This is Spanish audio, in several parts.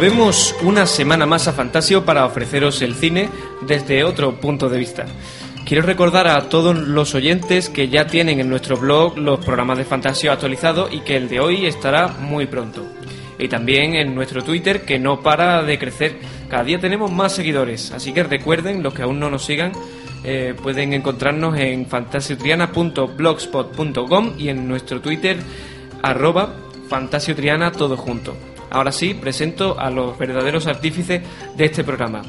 Volvemos una semana más a Fantasio para ofreceros el cine desde otro punto de vista. Quiero recordar a todos los oyentes que ya tienen en nuestro blog los programas de Fantasio actualizados y que el de hoy estará muy pronto. Y también en nuestro Twitter que no para de crecer. Cada día tenemos más seguidores, así que recuerden, los que aún no nos sigan, eh, pueden encontrarnos en fantasiotriana.blogspot.com y en nuestro Twitter arroba fantasiotriana todo junto. Ahora sí, presento a los verdaderos artífices de este programa.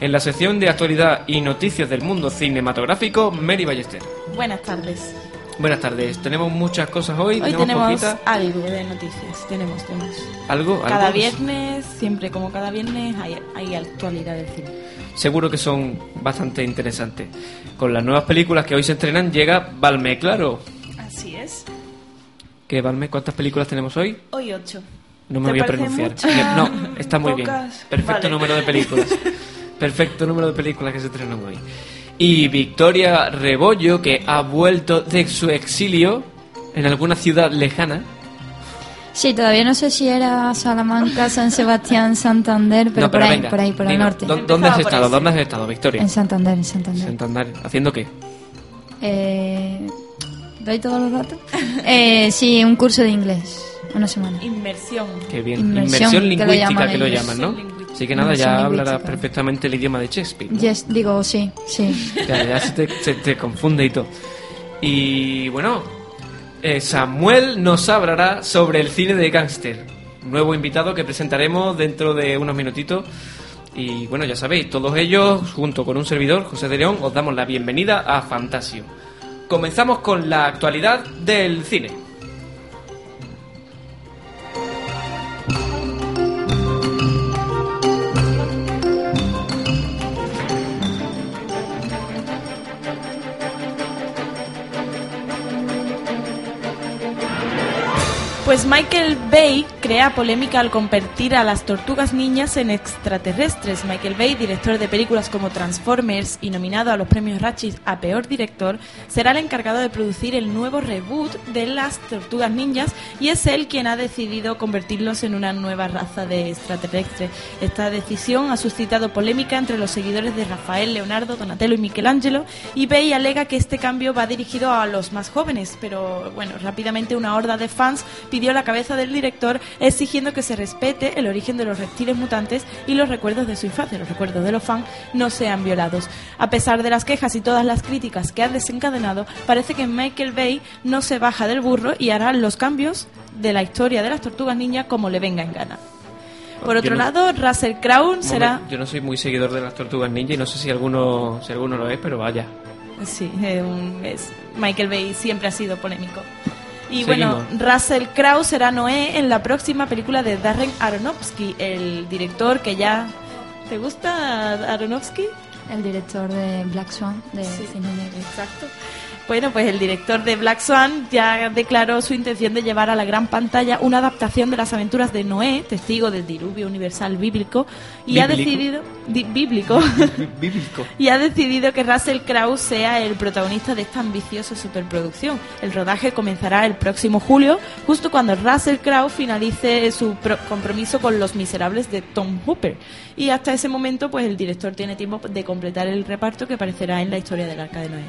En la sección de actualidad y noticias del mundo cinematográfico, Mary Ballester. Buenas tardes. Buenas tardes. Tenemos muchas cosas hoy. Hoy tenemos poquitas. algo de noticias. Tenemos, tenemos. ¿Algo? Cada ¿Algo? viernes, siempre como cada viernes, hay, hay actualidad del cine. Seguro que son bastante interesantes. Con las nuevas películas que hoy se estrenan llega Valme, claro. Así es. ¿Qué Valme? ¿Cuántas películas tenemos hoy? Hoy 8. No me ¿Te voy a pronunciar. muchas? No, está muy bien. Perfecto Vale. número de películas. Perfecto número de películas que se estrenan hoy. Y Victoria Rebollo, que ha vuelto de su exilio en alguna ciudad lejana. Sí, todavía no sé si era Salamanca, San Sebastián, Santander, pero, No, por, ahí, venga, por ahí, por el norte. ¿Dó- ¿Dónde has estado? ¿Dónde has estado, Victoria? En Santander, en Santander. Santander. ¿Haciendo qué? Eh, ¿Doy todos los datos? Eh, sí, un curso de inglés, una semana. Inmersión. Qué bien. Inmersión, Inmersión que lo lingüística llaman que lo llaman, ¿no? Lingüística. Así que nada, Inmersión ya hablarás lingüística. perfectamente el idioma de Shakespeare. ¿no? Yes, digo, sí, sí. Ya, ya se, te, se te confunde y todo. Y bueno, eh, Samuel nos hablará sobre el cine de gángster. Nuevo invitado que presentaremos dentro de unos minutitos. Y bueno, ya sabéis, todos ellos, junto con un servidor, José de León, os damos la bienvenida a Fantasio. Comenzamos con la actualidad del cine. Pues Michael Bay crea polémica al convertir a las tortugas niñas en extraterrestres. Michael Bay, director de películas como Transformers y nominado a los premios Ratchet a peor director, será el encargado de producir el nuevo reboot de las tortugas ninjas y es él quien ha decidido convertirlos en una nueva raza de extraterrestres. Esta decisión ha suscitado polémica entre los seguidores de Rafael, Leonardo, Donatello y Michelangelo y Bay alega que este cambio va dirigido a los más jóvenes, pero bueno, rápidamente una horda de fans pidió la cabeza del director exigiendo que se respete el origen de los reptiles mutantes y los recuerdos de su infancia, los recuerdos de los fans no sean violados. A pesar de las quejas y todas las críticas que ha desencadenado, parece que Michael Bay no se baja del burro y hará los cambios de la historia de las tortugas niñas como le venga en gana. Por otro no- lado, Russell Crowe será... Yo no soy muy seguidor de las tortugas ninja y no sé si alguno, si alguno lo es, pero vaya. Sí, eh, es- Michael Bay siempre ha sido polémico. Y Seguimos. bueno, Russell Crowe será Noé en la próxima película de Darren Aronofsky, el director que ya... ¿Te gusta Aronofsky? El director de Black Swan, de Sí. cine negro. Exacto. Bueno, pues el director de Black Swan ya declaró su intención de llevar a la gran pantalla una adaptación de las aventuras de Noé, testigo del diluvio universal bíblico, y ha decidido di- bíblico Bíblico. y ha decidido que Russell Crowe sea el protagonista de esta ambiciosa superproducción. El rodaje comenzará el próximo julio, justo cuando Russell Crowe finalice su pro- compromiso con Los Miserables de Tom Hooper. Y hasta ese momento, pues el director tiene tiempo de completar el reparto que aparecerá en la historia del Arca de Noé.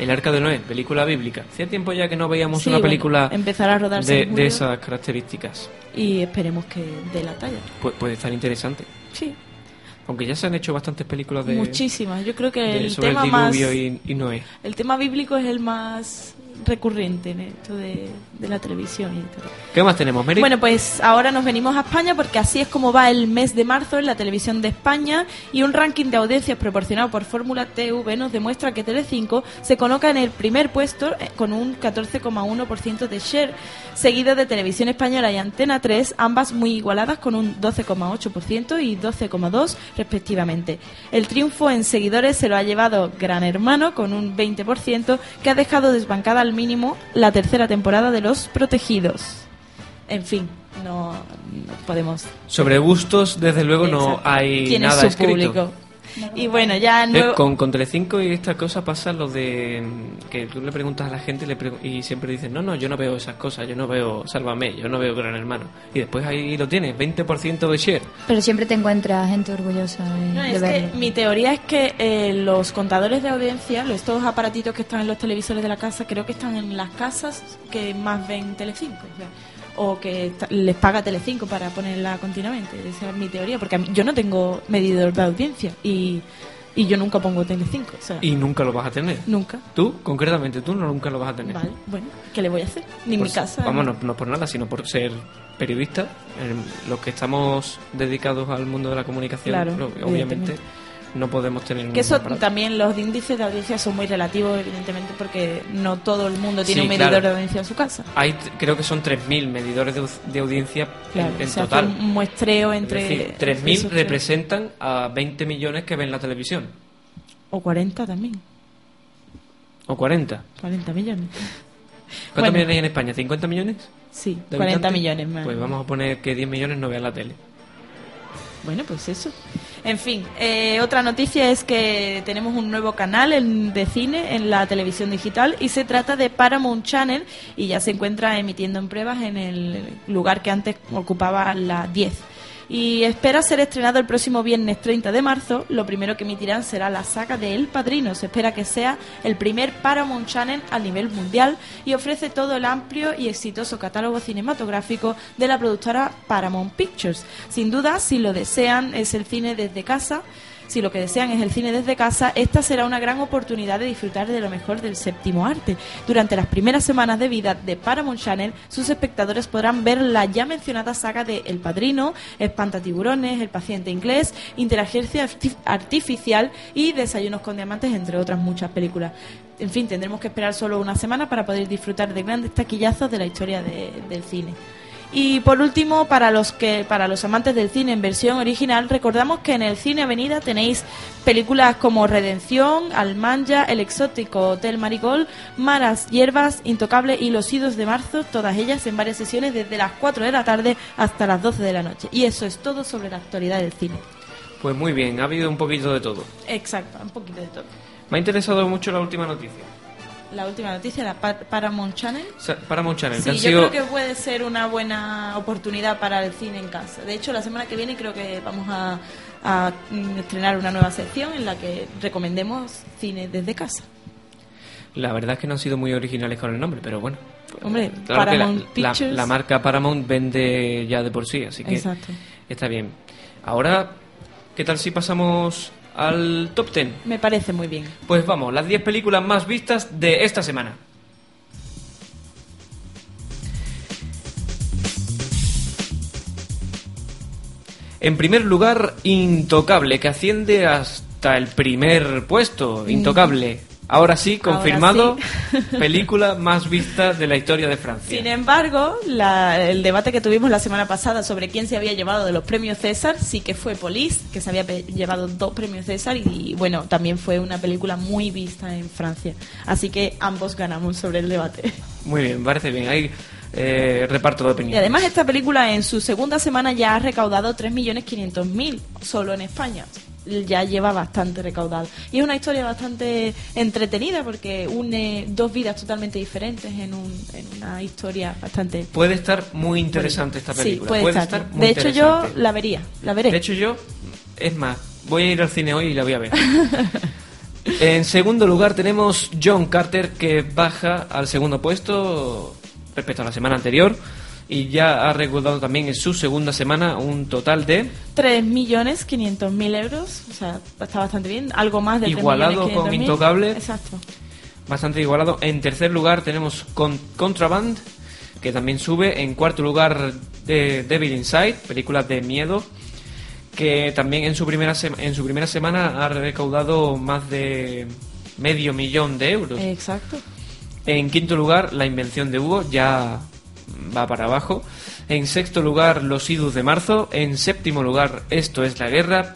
El Arca de Noé, película bíblica. Hacía tiempo ya que no veíamos Sí, una bueno, película empezará a rodarse de, de esas características. Y esperemos que dé la talla. Pu- puede estar interesante. Sí, Aunque ya se han hecho bastantes películas de, muchísimas. Yo creo que de- el sobre tema el más... diluvio y, y Noé. El tema bíblico es el más recurrente en esto de, de la televisión y todo. ¿Qué más tenemos, Mary? Bueno, pues ahora nos venimos a España porque así es como va el mes de marzo en la televisión de España y un ranking de audiencias proporcionado por Fórmula TV nos demuestra que Telecinco se coloca en el primer puesto eh, con un 14,1% de share, seguido de Televisión Española y Antena 3, ambas muy igualadas con un 12,8% y 12,2% respectivamente. El triunfo en seguidores se lo ha llevado Gran Hermano con un 20% que ha dejado desbancada al mínimo la tercera temporada de Los Protegidos. En fin, no, no podemos. Sobre gustos, desde luego, no hay nada su escrito. público. Y bueno, ya Eh, nuevo... con, con Telecinco y esta cosa pasa lo de mm, que tú le preguntas a la gente y, le pregu- y siempre dicen, no, no, yo no veo esas cosas, yo no veo Sálvame, yo no veo Gran Hermano. Y después ahí lo tienes, 20% de share. Pero siempre te encuentras gente orgullosa de, No, de es que mi teoría es que eh, los contadores de audiencia, los- estos aparatitos que están en los televisores de la casa, creo que están en las casas que más ven Telecinco. O, sea, o que les paga Telecinco para ponerla continuamente. Esa es mi teoría, porque a mí- yo no tengo medidor de audiencia y, y yo nunca pongo Telecinco. O sea, Y nunca lo vas a tener. nunca. Tú, concretamente, tú no, nunca lo vas a tener. Vale, bueno, ¿qué le voy a hacer? Ni mi Pues, casa. Vamos, no, no por nada, sino por ser periodista. eh, los que estamos dedicados al mundo de la comunicación, Claro, obviamente. No podemos tener Que eso aparato. también, los índices de audiencia son muy relativos, evidentemente, porque no todo el mundo tiene Sí, un medidor claro. de audiencia en su casa. Hay, creo que son 3.000 medidores de, de audiencia en- Claro, en, hace total. un muestreo Es entre. decir, entre 3.000 esos tres. representan a 20 millones que ven la televisión. O 40 también. O 40. 40 millones. ¿Cuántos Bueno. millones hay en España? ¿50 millones? Sí, de 40 habitantes? millones más. Pues vamos a poner que 10 millones no vean la tele. Bueno, pues eso. En fin, eh, otra noticia es que tenemos un nuevo canal en- de cine en la televisión digital y se trata de Paramount Channel y ya se encuentra emitiendo en pruebas en el lugar que antes ocupaba la 10. Y espera ser estrenado el próximo viernes 30 de marzo. Lo primero que emitirán será la saga de El Padrino. Se espera que sea el primer Paramount Channel a nivel mundial y ofrece todo el amplio y exitoso catálogo cinematográfico de la productora Paramount Pictures. Sin duda, si lo desean, es el cine desde casa. Si lo que desean es el cine desde casa, esta será una gran oportunidad de disfrutar de lo mejor del séptimo arte. Durante las primeras semanas de vida de Paramount Channel, sus espectadores podrán ver la ya mencionada saga de El Padrino, Espantatiburones, El paciente inglés, Inteligencia arti- artificial y Desayunos con diamantes, entre otras muchas películas. En fin, tendremos que esperar solo una semana para poder disfrutar de grandes taquillazos de la historia de- del cine. Y por último, para los que para los amantes del cine en versión original, recordamos que en el Cine Avenida tenéis películas como Redención, Almanja, El exótico Hotel Marigold, Maras, Hierbas, Intocable y Los Idos de Marzo, todas ellas en varias sesiones desde las 4 de la tarde hasta las 12 de la noche. Y eso es todo sobre la actualidad del cine. Pues muy bien, ha habido un poquito de todo. Exacto, un poquito de todo. Me ha interesado mucho la última noticia. La última noticia, la Pa- Paramount Channel. O sea, Paramount Channel, Sí, yo sido... creo que puede ser una buena oportunidad para el cine en casa. De hecho, la semana que viene creo que vamos a, a, mm, estrenar una nueva sección en la que recomendemos cine desde casa. La verdad es que no han sido muy originales con el nombre, pero bueno. Hombre, Claro que la- Paramount la, marca Paramount vende ya de por sí, así que Exacto. está bien. Ahora, ¿qué tal si pasamos al top 10? Me parece muy bien. Pues vamos, las 10 películas más vistas de esta semana. En primer lugar, Intocable, que asciende hasta el primer puesto. Intocable. Ahora sí, Ahora confirmado, sí. película más vista de la historia de Francia. Sin embargo, la- el debate que tuvimos la semana pasada sobre quién se había llevado de los premios César sí que fue Police, que se había llevado dos premios César y, bueno, también fue una película muy vista en Francia. Así que ambos ganamos sobre el debate. Muy bien, parece bien. Hay eh, reparto de Y opiniones. además esta película en su segunda semana ya ha recaudado 3.500.000 solo en España. Ya lleva bastante recaudado. Y es una historia bastante entretenida porque une dos vidas totalmente diferentes en, un, en una historia bastante... Puede estar muy interesante esta película. Sí, puede, estar. muy de hecho yo la vería, la veré. De hecho, yo, es más, voy a ir al cine hoy y la voy a ver. en segundo lugar tenemos John Carter, que baja al segundo puesto respecto a la semana anterior. Y ya ha recaudado también en su segunda semana un total de 3.500.000 euros, o sea, está bastante bien. Algo más de Igualado 3.500.000. con Intocable. Exacto. bastante igualado. En tercer lugar tenemos Con Contraband, que también sube. En cuarto lugar de Devil Inside, película de miedo, que también en su primera en su primera semana ha recaudado más de medio millón de euros. Exacto. En quinto lugar, La invención de Hugo, ya va para abajo. En sexto lugar, Los Idus de marzo. En séptimo lugar, Esto es la guerra.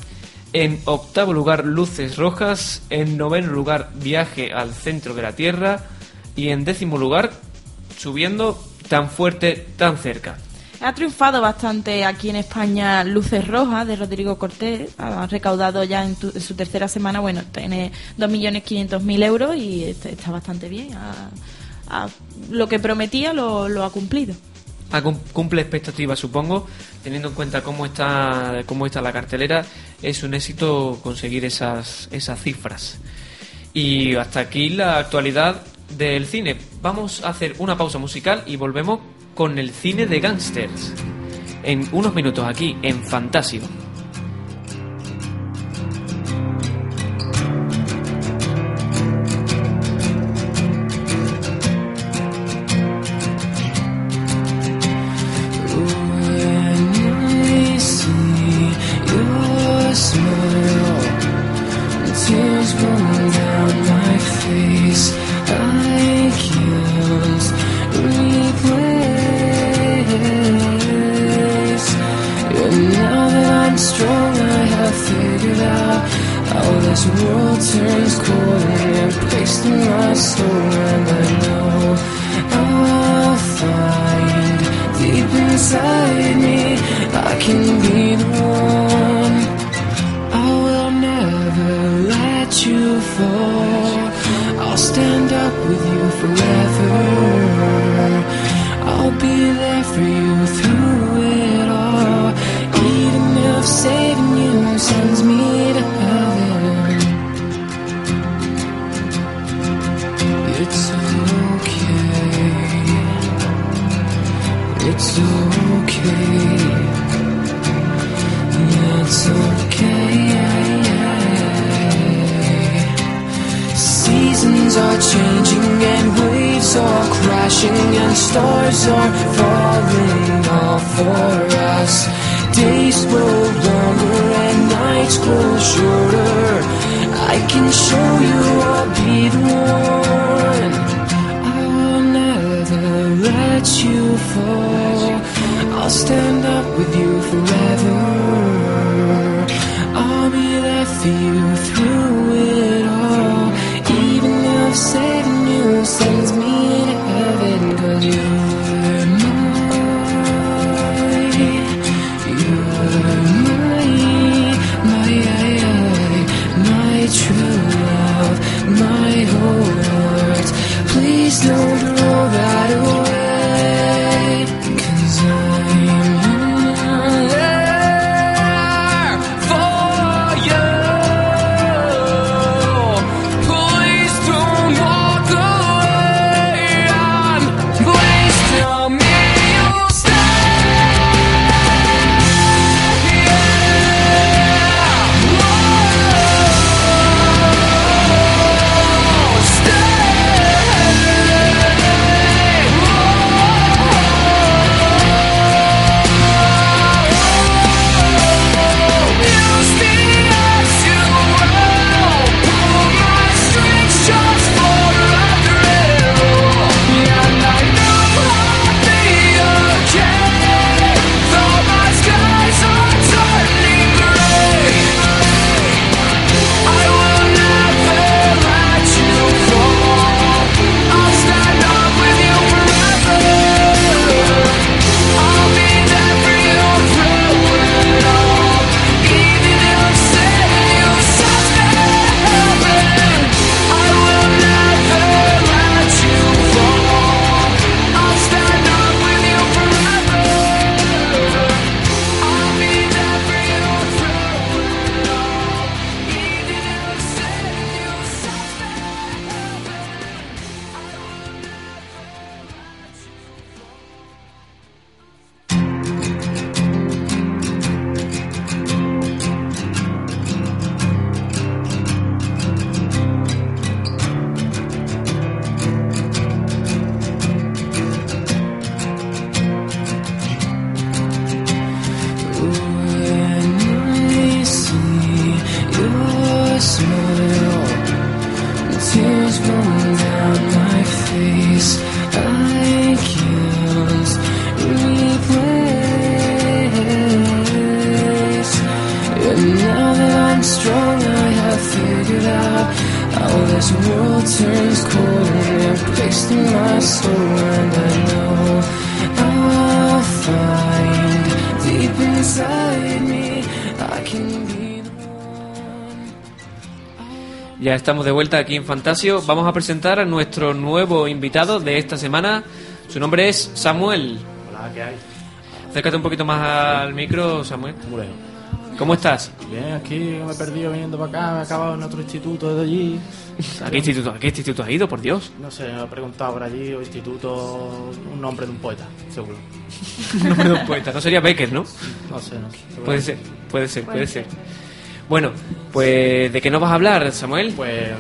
En octavo lugar, Luces Rojas. En noveno lugar, Viaje al centro de la Tierra. Y en décimo lugar, subiendo tan fuerte, tan cerca. Ha triunfado bastante aquí en España Luces Rojas de Rodrigo Cortés. Ha recaudado ya en, su tercera semana, bueno, tiene 2.500.000 euros y está, bastante bien. Lo que prometía lo, ha cumplido. cumple expectativas, supongo, teniendo en cuenta cómo está, cómo está la cartelera. Es un éxito conseguir esas, esas cifras. Y hasta aquí la actualidad del cine. Vamos a hacer una pausa musical y volvemos con el cine de gángsters. En unos minutos aquí, en Fantasio. figured out how this world turns cold and it breaks through my soul. And I know I'll find deep inside me I can be the one. I will never let you fall. I'll stand up with you forever. I'll be there for you through. it's okay. It's okay. Seasons are changing and waves are crashing and stars are falling all for us. Days grow longer and nights grow shorter. I can show you I'll be the one gonna let you fall. I'll stand up with you forever. I'll be there for you through it all. Even if saving you sends me to heaven, cause you're. You're my, my true love, my whole heart. Please don't. World turns cold and you're fixed in my soul And I know I'll find deep inside me I can be the one Ya estamos de vuelta aquí en Fantasio. Vamos a presentar a nuestro nuevo invitado de esta semana. Su nombre es Samuel. Hola, ¿qué hay? Acércate un poquito más al micro, Samuel. Lejos. ¿Cómo estás? Bien, aquí me he perdido viniendo para acá, me he acabado en otro instituto desde allí. ¿A qué instituto, a qué instituto has ido, por Dios? No sé, me he preguntado por allí, o instituto, un nombre de un poeta, seguro. nombre de un poeta. No sería Becker, ¿no? No sé, no sé. Puede ser, puede ser, puede ser. Bueno, pues ¿de qué nos vas a hablar, Samuel? Pues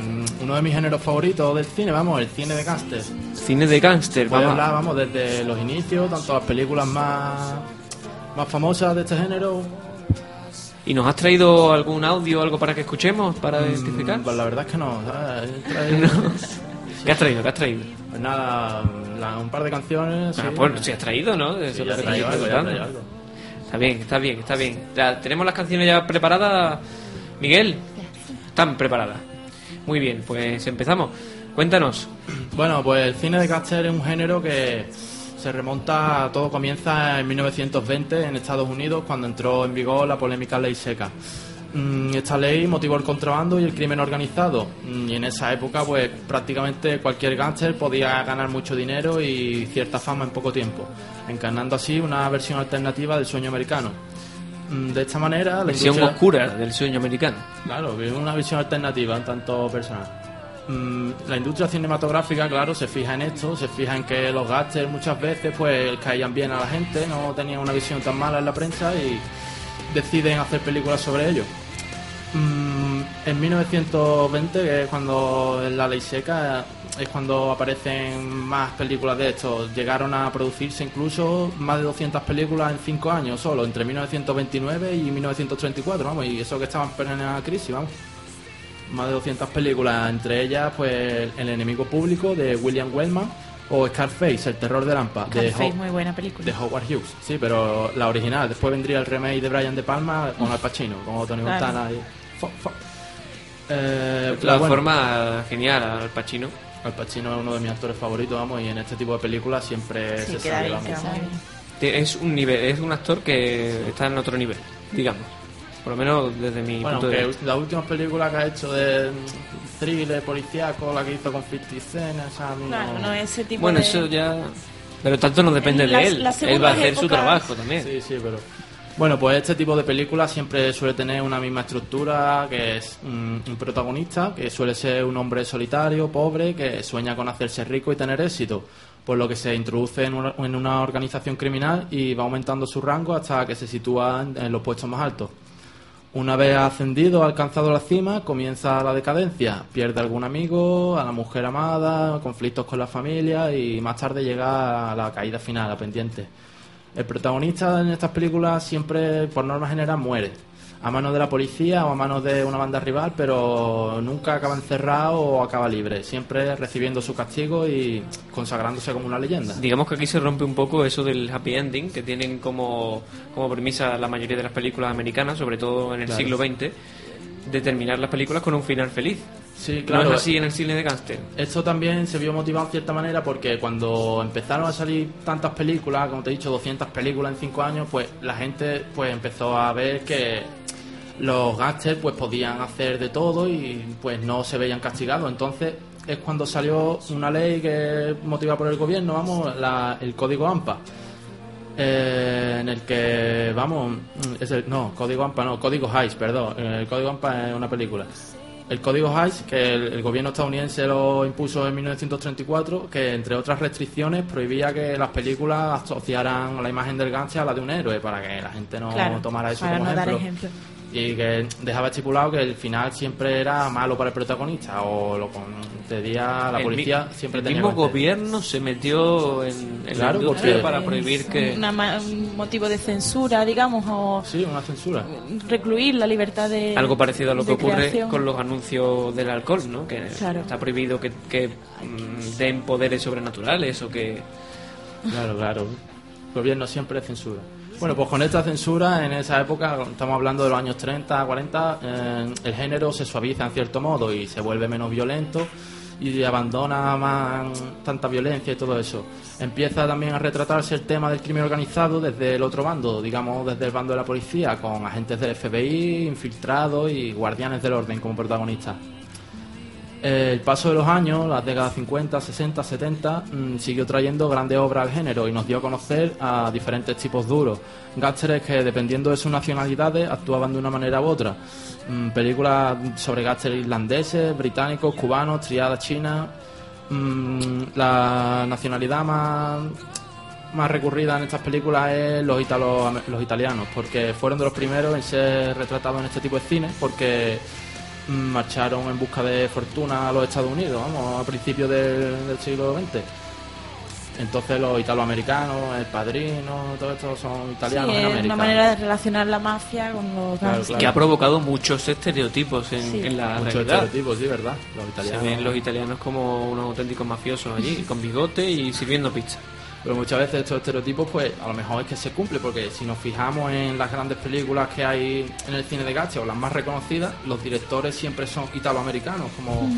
uno de mis géneros favoritos del cine, vamos, el cine de gángster. Cine de gángster. Voy a Vamos hablar, vamos, desde los inicios, tanto las películas más, más famosas de este género. ¿Y nos has traído algún audio, algo para que escuchemos, para identificar? Mm, Pues la verdad es que no. He traído- ¿Qué has traído? ¿Qué has traído? Pues nada, la- un par de canciones. Ah, sí. pues si has traído, ¿no? Sí, eso ya traído algo, ya he preguntando. traído algo. Está bien, está bien, está bien. Ya, ¿Tenemos las canciones ya preparadas, Miguel? Están preparadas. Muy bien, pues empezamos. Cuéntanos. Bueno, pues el cine de gángster es un género que se remonta, todo comienza en 1920 en Estados Unidos cuando entró en vigor la polémica ley seca. Mm, Esta ley motivó el contrabando y el crimen organizado Mm, y en esa época pues prácticamente cualquier gángster podía ganar mucho dinero y cierta fama en poco tiempo, encarnando así una versión alternativa del sueño americano. Mm, De esta manera la industria- oscura del sueño americano. Claro, que es una visión alternativa en tanto personal. Mm, la industria cinematográfica, claro, se fija en esto, se fija en que los gángsters muchas veces pues caían bien a la gente, no tenían una visión tan mala en la prensa y deciden hacer películas sobre ello. Mm, en 1920, que es cuando la ley seca, es cuando aparecen más películas de esto. Llegaron a producirse incluso más de 200 películas en 5 años solo, entre 1929 y 1934, vamos, y eso que estaban en plena crisis, vamos. Más de 200 películas, entre ellas, pues, El enemigo público de William Wellman o Scarface, El terror de Lampa de, Scarface, Ho- muy buena película. de Howard Hughes. Sí, pero la original. Después vendría el remake de Brian De Palma con Al Pacino, como Tony Claro. Montana y... Fo- fo- Eh, La bueno, forma genial al Pacino. Al Pacino es uno de mis actores favoritos, vamos, y en este tipo de películas siempre Sí, se sabe, bien, vamos. Es un nivel, es un actor que está en otro nivel, digamos. Por lo menos desde mi Bueno, punto de vista. las últimas películas que ha hecho de thriller, policíaco, la que hizo con 50 Cent, esa a mí Claro, no ese tipo Bueno, de... eso ya. Pero tanto no depende En de él. Él va a hacer su trabajo también. Sí, sí, pero... Bueno, pues este tipo de películas siempre suele tener una misma estructura, que es un protagonista, que suele ser un hombre solitario, pobre, que sueña con hacerse rico y tener éxito, por lo que se introduce en una, en una organización criminal y va aumentando su rango hasta que se sitúa en, en los puestos más altos. Una vez ascendido, alcanzado la cima, comienza la decadencia. Pierde algún amigo, a la mujer amada, conflictos con la familia y más tarde llega a la caída final, a pendiente. El protagonista en estas películas siempre, por norma general, muere. A manos de la policía o a manos de una banda rival, pero nunca acaba encerrado o acaba libre. Siempre recibiendo su castigo y consagrándose como una leyenda. Digamos que aquí se rompe un poco eso del happy ending que tienen como, como premisa la mayoría de las películas americanas, sobre todo en el Claro. siglo XX, de terminar las películas con un final feliz. Sí, No claro. es así en el cine de gángster. Esto también se vio motivado en cierta manera porque cuando empezaron a salir tantas películas, como te he dicho, 200 películas en 5 años, pues la gente pues empezó a ver que los gángsters pues podían hacer de todo y pues no se veían castigados. Entonces es cuando salió una ley que motivada por el gobierno, vamos, la- el código AMPA. eh, en el que, vamos, es el, no, código AMPA, no, código Hayes, perdón, eh, el código AMPA es una película. El código Hayes, que el, el gobierno estadounidense lo impuso en 1934, que entre otras restricciones prohibía que las películas asociaran la imagen del gángster a la de un héroe, para que la gente no Claro, tomara eso como no ejemplo. Y que dejaba estipulado que el final siempre era malo para el protagonista, o lo concedía la El policía, mi- siempre el tenía mismo gobierno se metió en, en Claro, la industria porque- para prohibir que... Una un motivo de censura, digamos, o Sí, una censura. recluir la libertad de Algo parecido a lo que ocurre creación. con los anuncios del alcohol, ¿no? Que Claro. está prohibido que, que, mm, den poderes sobrenaturales o que... Claro, claro. El gobierno siempre censura. Bueno, pues con esta censura, en esa época, estamos hablando de los años 30, 40, eh, el género se suaviza en cierto modo y se vuelve menos violento y abandona más tanta violencia y todo eso. Empieza también a retratarse el tema del crimen organizado desde el otro bando, digamos desde el bando de la policía, con agentes del FBI, infiltrados y guardianes del orden como protagonistas. El paso de los años, las décadas 50, 60, 70, mm, siguió trayendo grandes obras al género y nos dio a conocer a diferentes tipos duros. Gásteres que, dependiendo de sus nacionalidades, actuaban de una manera u otra. Mm, películas sobre gásteres irlandeses, británicos, cubanos, triadas chinas. Mm, la nacionalidad más, más recurrida en estas películas es los, italianos, porque fueron de los primeros en ser retratados en este tipo de cine, porque marcharon en busca de fortuna a los Estados Unidos, vamos, a principios del, del siglo XX. Entonces los italoamericanos, el padrino, todo esto son Sí, italianos en es América. una manera de relacionar la mafia con los Claro. Que ha provocado muchos estereotipos en, Sí. en la Muchos realidad. estereotipos, sí, ¿verdad? Los Se italianos. ven los italianos como unos auténticos mafiosos allí, con bigote y sirviendo pizza. Pero muchas veces estos estereotipos, pues a lo mejor es que se cumple, porque si nos fijamos en las grandes películas que hay en el cine de gacha o las más reconocidas, los directores siempre son italoamericanos, como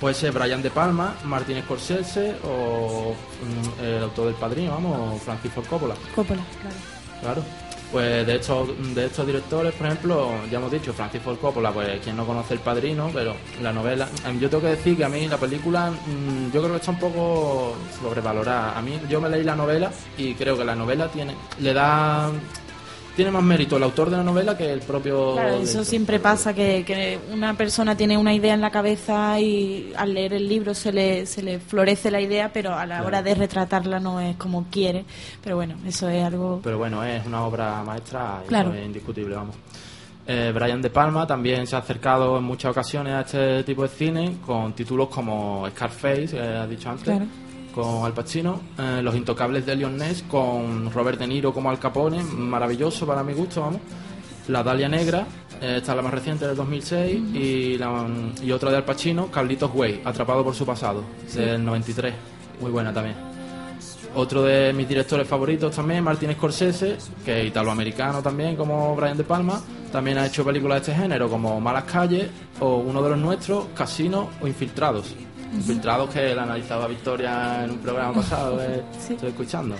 puede ser Brian De Palma, Martin Scorsese o mm, el autor del Padrino, vamos, Francis Ford Coppola. Coppola, claro. Claro. Pues de estos, de estos directores, por ejemplo, ya hemos dicho, Francis Ford Coppola, pues quien no conoce El Padrino, pero la novela... em, Yo tengo que decir que a mí la película, mm, yo creo que está un poco sobrevalorada. A mí, yo me leí la novela y creo que la novela tiene le da... Tiene más mérito el autor de la novela que el propio... Claro, eso siempre pasa, que, que una persona tiene una idea en la cabeza y al leer el libro se le, se le florece la idea, pero a la hora de retratarla no es como quiere. Pero bueno, eso es algo... Pero bueno, es una obra maestra, y Claro. es indiscutible, vamos. Eh, Brian De Palma también se ha acercado en muchas ocasiones a este tipo de cine con títulos como Scarface, que has dicho antes, Claro. Con Al Pacino, eh, Los Intocables de Leon Ness, con Robert De Niro como Al Capone, maravilloso para mi gusto, vamos. La Dalia Negra, eh, esta es la más reciente del 2006, y, la, y otra de Al Pacino, Carlitos Way, Atrapado por su pasado, del 93, muy buena también. Otro de mis directores favoritos también, Martin Scorsese, que es italoamericano también, como Brian De Palma. También ha hecho películas de este género, como Malas Calles, o uno de los nuestros, Casino o Infiltrados. Infiltrados que la analizaba Victoria en un programa pasado, que Sí. estoy escuchando.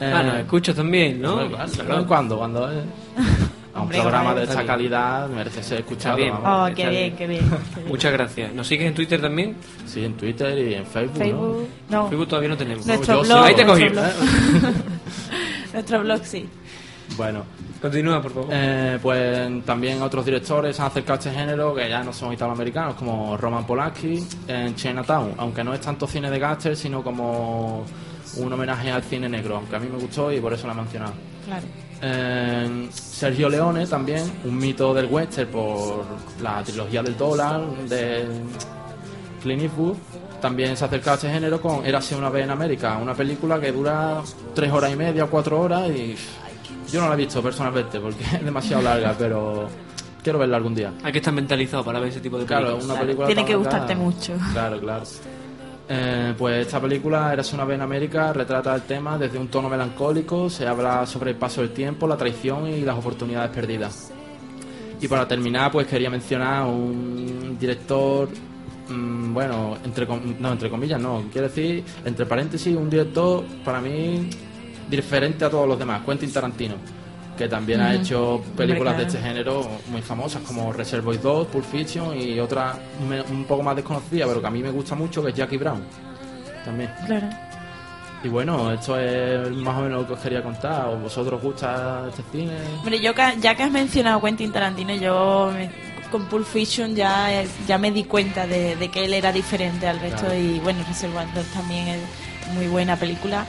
Ah, Eh, nos escuchas también, ¿no? claro, en cuando, cuando es a un Hombre, programa claro. de esta calidad merece ser escuchado. bien. vamos. Oh, qué bien, bien. qué bien. qué bien. Muchas gracias. ¿Nos sigues en Twitter también? Sí, en Twitter y en Facebook, Facebook, no, Facebook todavía no tenemos. nuestro yo blog, sí. Ahí te nuestro cogí. blog. nuestro blog sí. ¿No? Bueno, Continúa, por favor. Eh, pues también otros directores se han acercado a este género que ya no son italoamericanos, como Roman Polanski en Chinatown, aunque no es tanto cine de gángster, sino como un homenaje al cine negro, aunque a mí me gustó y por eso lo he mencionado. Claro. Eh, Sergio Leone también, un mito del western por la trilogía del dólar de Clint Eastwood. También se ha acercado a este género con Érase una vez en América, una película que dura tres horas y media, cuatro horas y yo no la he visto personalmente porque es demasiado larga, pero quiero verla algún día. Hay que estar mentalizado para ver ese tipo de Claro, películas. una Claro, película tiene que gustarte mucho. Claro, claro. Eh, pues esta película, Érase una vez en América, retrata el tema desde un tono melancólico, se habla sobre el paso del tiempo, la traición y las oportunidades perdidas. Y para terminar, pues quería mencionar un director, mm, bueno, entre, com- no, entre comillas, no, quiero decir, entre paréntesis, un director para mí diferente a todos los demás, Quentin Tarantino, que también ha hecho películas de este género muy famosas como Reservoir 2, Pulp Fiction y otra un poco más desconocida, pero que a mí me gusta mucho, que es Jackie Brown. También. Claro. Y bueno, esto es más o menos lo que os quería contar. ¿O vosotros os gusta este cine? Hombre, yo ya que has mencionado Quentin Tarantino, yo me- con Pulp Fiction ya, ya me di cuenta de, de que él era diferente al resto Claro. y bueno, Reservoir Dogs también es muy buena película.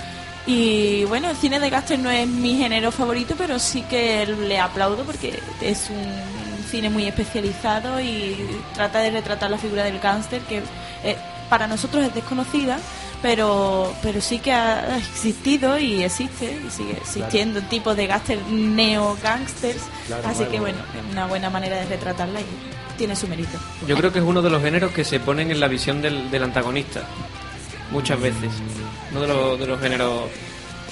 Y bueno, el cine de Gaster no es mi género favorito, pero sí que le aplaudo porque es un cine muy especializado y trata de retratar la figura del gángster que eh, para nosotros es desconocida, pero pero sí que ha existido y existe y sigue existiendo tipos de gángster neo-gangsters, Claro, así que bueno, es una buena manera de retratarla y tiene su mérito. Yo creo que es uno de los géneros que se ponen en la visión del, del antagonista. Muchas veces. Uno de los, de los géneros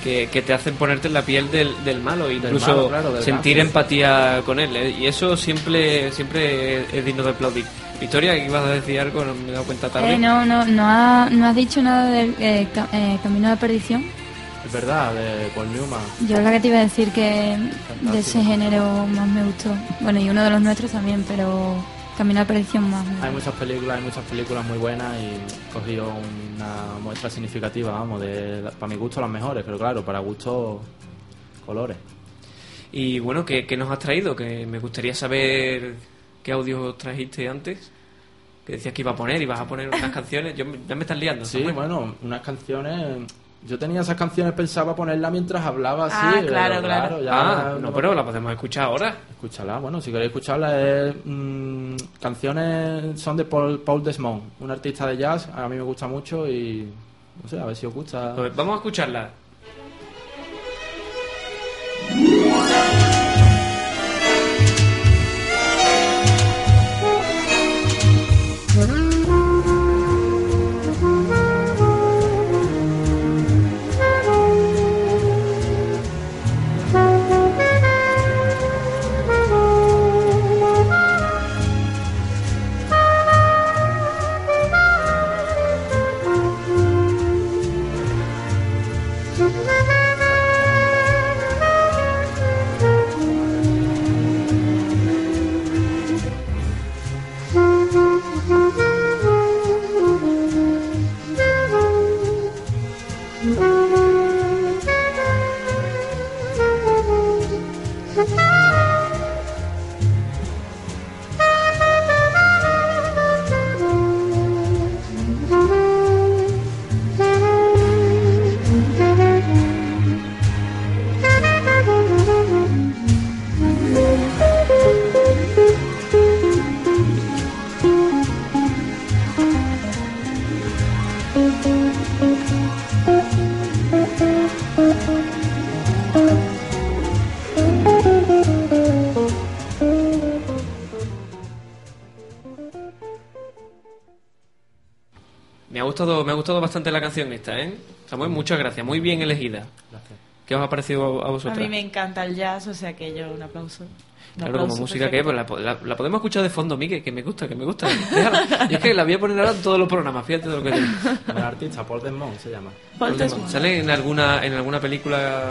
que, que te hacen ponerte en la piel del, del malo, incluso malo, claro, del sentir empatía con él. ¿eh? Y eso siempre siempre es digno de aplaudir. Victoria, que ibas a decir algo, no me he dado cuenta tarde. Eh, no, no, no, ha- no has dicho nada del eh, eh, Camino de Perdición. Es verdad, de Paul Newman. Yo la que te iba a decir que de ese género más me gustó. Bueno, y uno de los nuestros también, pero De Perdición más Hay muchas películas, hay muchas películas muy buenas y he cogido una muestra significativa, vamos, de para mi gusto las mejores, pero claro, para gusto colores. Y bueno, ¿qué, qué nos has traído? Que me gustaría saber qué audio trajiste antes. Que decías que iba a poner, ibas a poner unas canciones. Yo, me- ya me estás liando. Sí, bueno, unas canciones. Yo tenía esas canciones, pensaba ponerlas mientras hablaba así. Ah, claro, claro. ya Ah, no, pero la podemos escuchar ahora. Escúchala, bueno, si queréis escucharla, es, mm, canciones son de Paul, Paul Desmond, un artista de jazz, a mí me gusta mucho y no sé, a ver si os gusta. Pues vamos a escucharla. Bastante la canción esta, ¿eh? Samuel, muchas gracias, muy bien elegida. Gracias. ¿Qué os ha parecido a A vosotros? mí me encanta el jazz, o sea que yo un aplauso. Un Claro, aplauso como música que es, pues la, po- la- la podemos escuchar de fondo, Miguel, que me gusta, que me gusta. Y es que la voy a poner ahora en todos los programas, fíjate de lo que digo. El artista, Paul Desmond se llama. Paul Desmond. ¿Sale en alguna, en alguna película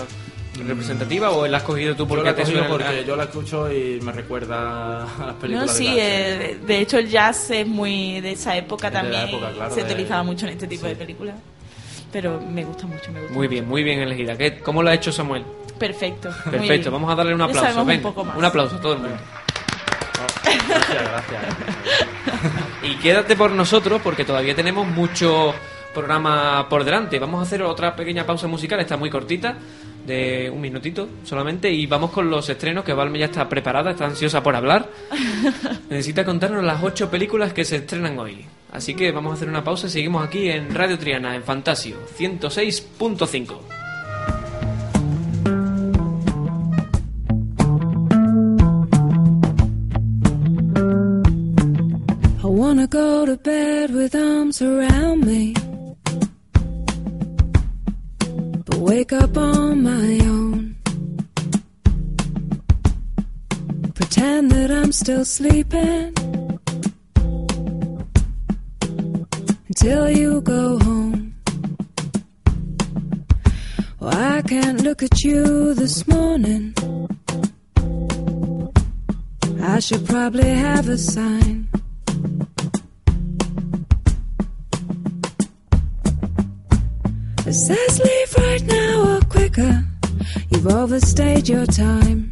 representativa o la has cogido tú Yo porque la he te suena? porque yo la escucho y me recuerda a las películas No, de sí, eh, de hecho el jazz es muy de esa época Es de la también. época, claro, se de- utilizaba mucho en este tipo sí. de películas. Pero me gusta mucho, me gusta. Muy bien, muy bien elegida. ¿Qué, ¿Cómo lo ha hecho Samuel? Perfecto. Perfecto, vamos a darle un aplauso. Ven, un poco más. un aplauso a todo el mundo. Gracias, gracias. Y quédate por nosotros porque todavía tenemos mucho programa por delante. Vamos a hacer otra pequeña pausa musical, está muy cortita, de un minutito solamente, y vamos con los estrenos, que Valme ya está preparada, está ansiosa por hablar. Necesita contarnos las ocho películas que se estrenan hoy. Así que vamos a hacer una pausa y seguimos aquí en Radio Triana, en Fantasio 106.5. I wanna go to bed with arms around me. Still sleeping. Until you go home. Well, I can't look at you this morning. I should probably have a sign. Says leave right now or quicker. You've overstayed your time.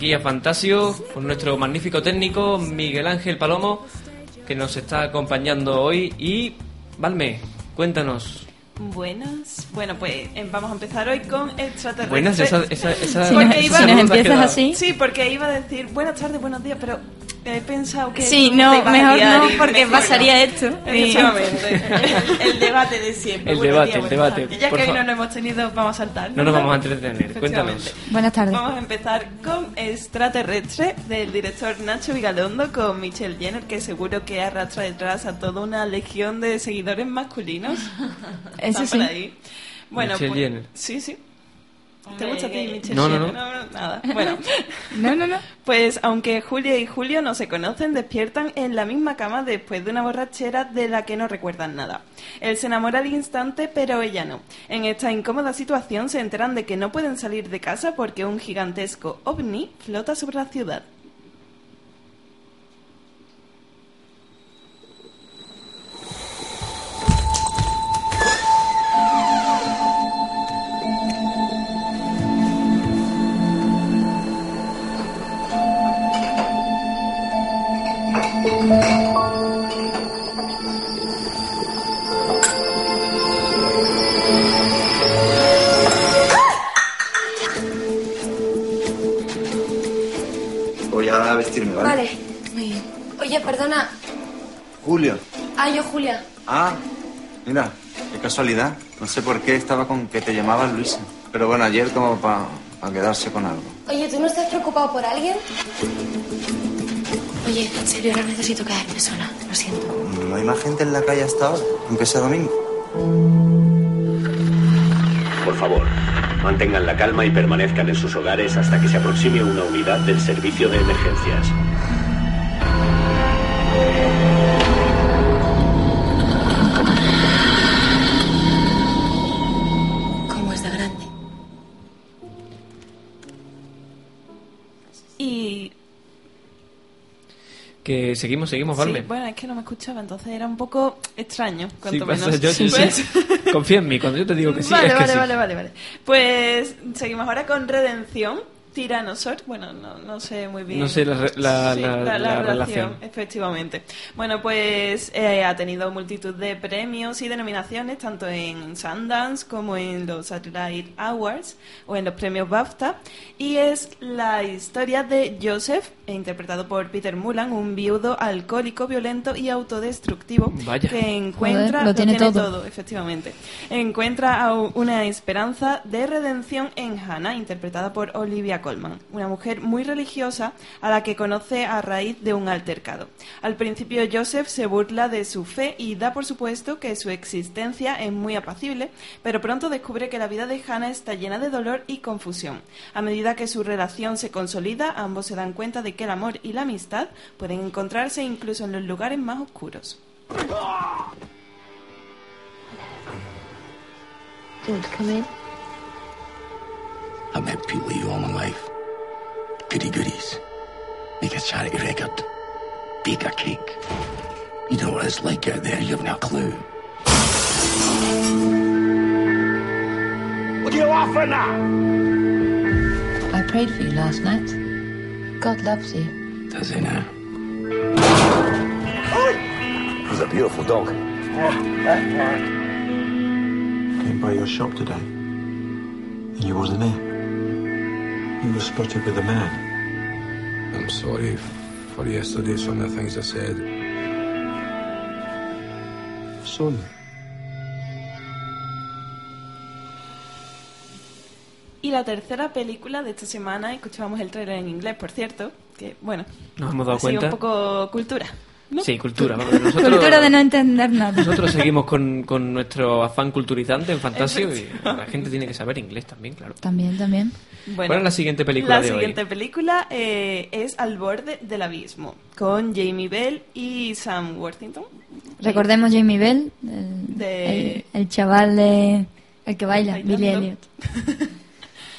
Aquí a Fantasio con nuestro magnífico técnico Miguel Ángel Palomo que nos está acompañando hoy y Valme, cuéntanos. Buenas. Bueno, pues eh, vamos a empezar hoy con extraterrestres. Buenas, esa, esa, esa, Si Porque nos, iba- si nos esa empiezas así. Sí, porque iba a decir buenas tardes, buenos días, pero he pensado que... Sí, no, mejor no, porque mejor pasaría no. esto. Efectivamente. el, el debate de siempre. El Buenos debate, días, el buenas debate. tardes. Ya que hoy no lo hemos tenido, vamos a saltar. No nos vamos a entretener, cuéntanos. Buenas tardes. Vamos a empezar con Extraterrestre del director Nacho Vigalondo con Michelle Jenner, que seguro que arrastra detrás a toda una legión de seguidores masculinos. Eso sí. ahí. Bueno, Michelle pues- Jenner. Sí, sí. ¿Te gusta a ti Michelle No, no, Jenner? no. nada. Bueno, No, no, no. pues aunque Julia y Julio no se conocen, despiertan en la misma cama después de una borrachera de la que no recuerdan nada. Él se enamora al instante, pero ella no. En esta incómoda situación se enteran de que no pueden salir de casa porque un gigantesco ovni flota sobre la ciudad. Oye, perdona. Julio. Ah, yo, Julia. Ah, mira, qué casualidad. No sé por qué estaba con que te llamabas Luisa. Pero bueno, ayer como para quedarse con algo. Oye, ¿tú no estás preocupado por alguien? Oye, en serio, ahora necesito quedarme sola. Lo siento. ¿No hay más gente en la calle hasta ahora? Aunque sea domingo. Por favor, mantengan la calma y permanezcan en sus hogares hasta que se aproxime una unidad del servicio de emergencias. Que seguimos, seguimos, sí, Valme. bueno, es que no me escuchaba, entonces era un poco extraño, Sí, cuanto pasa, menos. yo- Pues- Confía en mí, cuando yo te digo que sí, vale, es que vale, sí. vale, vale, vale. Pues seguimos ahora con Redención. Tyrannosaur, bueno, no, no sé muy bien. No sé la la- Sí, la- la relación. Efectivamente. Bueno, pues eh, ha tenido multitud de premios y denominaciones, tanto en Sundance como en los Satellite Awards o en los premios BAFTA. Y es la historia de Joseph, interpretado por Peter Mullan, un viudo alcohólico, violento y autodestructivo Vaya. que encuentra Joder, lo tiene todo. efectivamente. Encuentra una esperanza de redención en Hannah, interpretada por Olivia Colman, una mujer muy religiosa a la que conoce a raíz de un altercado. Al principio Joseph se burla de su fe y da por supuesto que su existencia es muy apacible, pero pronto descubre que la vida de Hannah está llena de dolor y confusión. A medida que su relación se consolida, ambos se dan cuenta de que el amor y la amistad pueden encontrarse incluso en los lugares más oscuros. In? I met people you all my life. Goody goodies. Make a charity record. Bake a cake. You know what it's like out there, you have no clue. What are you offering now? I prayed for you last night. God loves you. Does he now? He's a beautiful dog. Came by your shop today, and you wasn't there. You were spotted with a man. I'm sorry for yesterday, some of the things I said. Son. Y la tercera película de esta semana, escuchábamos el trailer en inglés, por cierto, que bueno, Nos hemos dado ha sido cuenta. un poco cultura. ¿No? Sí, cultura. nosotros, Cultura de no entender nada. nosotros seguimos con, con nuestro afán culturizante en Fantasio y la gente tiene que saber inglés también, claro. También, también. Bueno, ¿Cuál es la siguiente película la de siguiente hoy? película eh, es Al borde del abismo, con Jamie Bell y Sam Worthington. Recordemos Jamie Bell, el, De- el, el chaval de, el que baila, Bailando. Billy Elliot.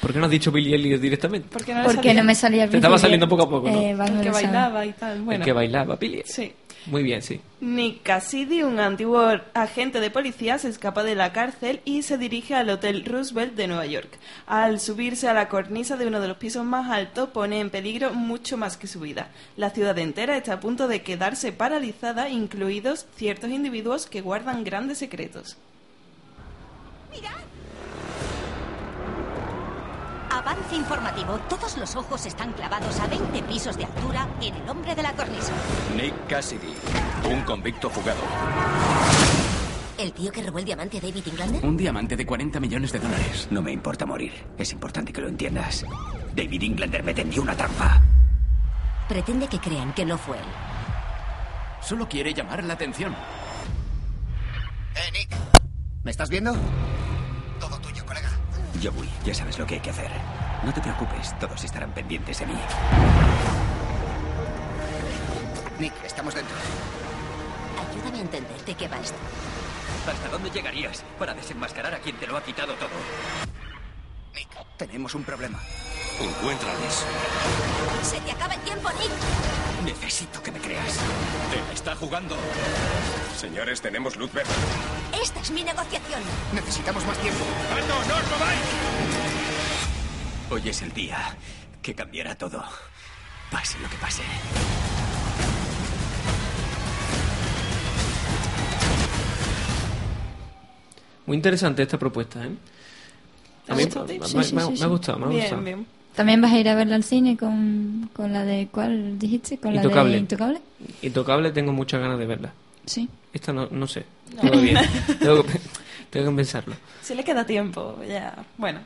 ¿Por qué no has dicho Billy Elliot directamente? Porque no, Porque salía. no me salía al Te estaba saliendo poco a poco, ¿no? Eh, El que bailaba y tal. Bueno. El que bailaba, Billy. Sí. Muy bien, sí. Nick Cassidy, un antiguo agente de policía, se escapa de la cárcel y se dirige al Hotel Roosevelt de Nueva York. Al subirse a la cornisa de uno de los pisos más altos, pone en peligro mucho más que su vida. La ciudad entera está a punto de quedarse paralizada, incluidos ciertos individuos que guardan grandes secretos. Avance informativo. Todos los ojos están clavados a 20 pisos de altura en el hombre de la cornisa. Nick Cassidy, un convicto fugado. ¿El tío que robó el diamante a David Englander? Un diamante de 40 millones de dólares. No me importa morir. Es importante que lo entiendas. David Englander me tendió una trampa. Pretende que crean que no fue él. Solo quiere llamar la atención. Eh, Nick. ¿Me estás viendo? Todo tuyo, colega. Yo voy. Ya sabes lo que hay que hacer. No te preocupes. Todos estarán pendientes de mí. Nick, estamos dentro. Ayúdame a entender de qué va esto. ¿Hasta dónde llegarías para desenmascarar a quien te lo ha quitado todo? Nick, tenemos un problema. Encuéntrales. ¡Se te acaba el tiempo, Nick! Necesito que me creas. Te la está jugando. Señores, tenemos luz verde. Esta es mi negociación. Necesitamos más tiempo. ¡Alto, no os mováis! Hoy es el día que cambiará todo. Pase lo que pase. Muy interesante esta propuesta, ¿eh? ¿Te A mí me, Sí, me- sí, me- sí, me sí. ha gustado, me ha Bien, gustado. bien. También vas a ir a verla al cine con, con la de... ¿Cuál dijiste? Con la Intocable. de Intocable. Intocable tengo muchas ganas de verla. Sí. Esta no, no sé. Todavía. tengo, que, tengo que pensarlo. Si le queda tiempo, ya. Bueno,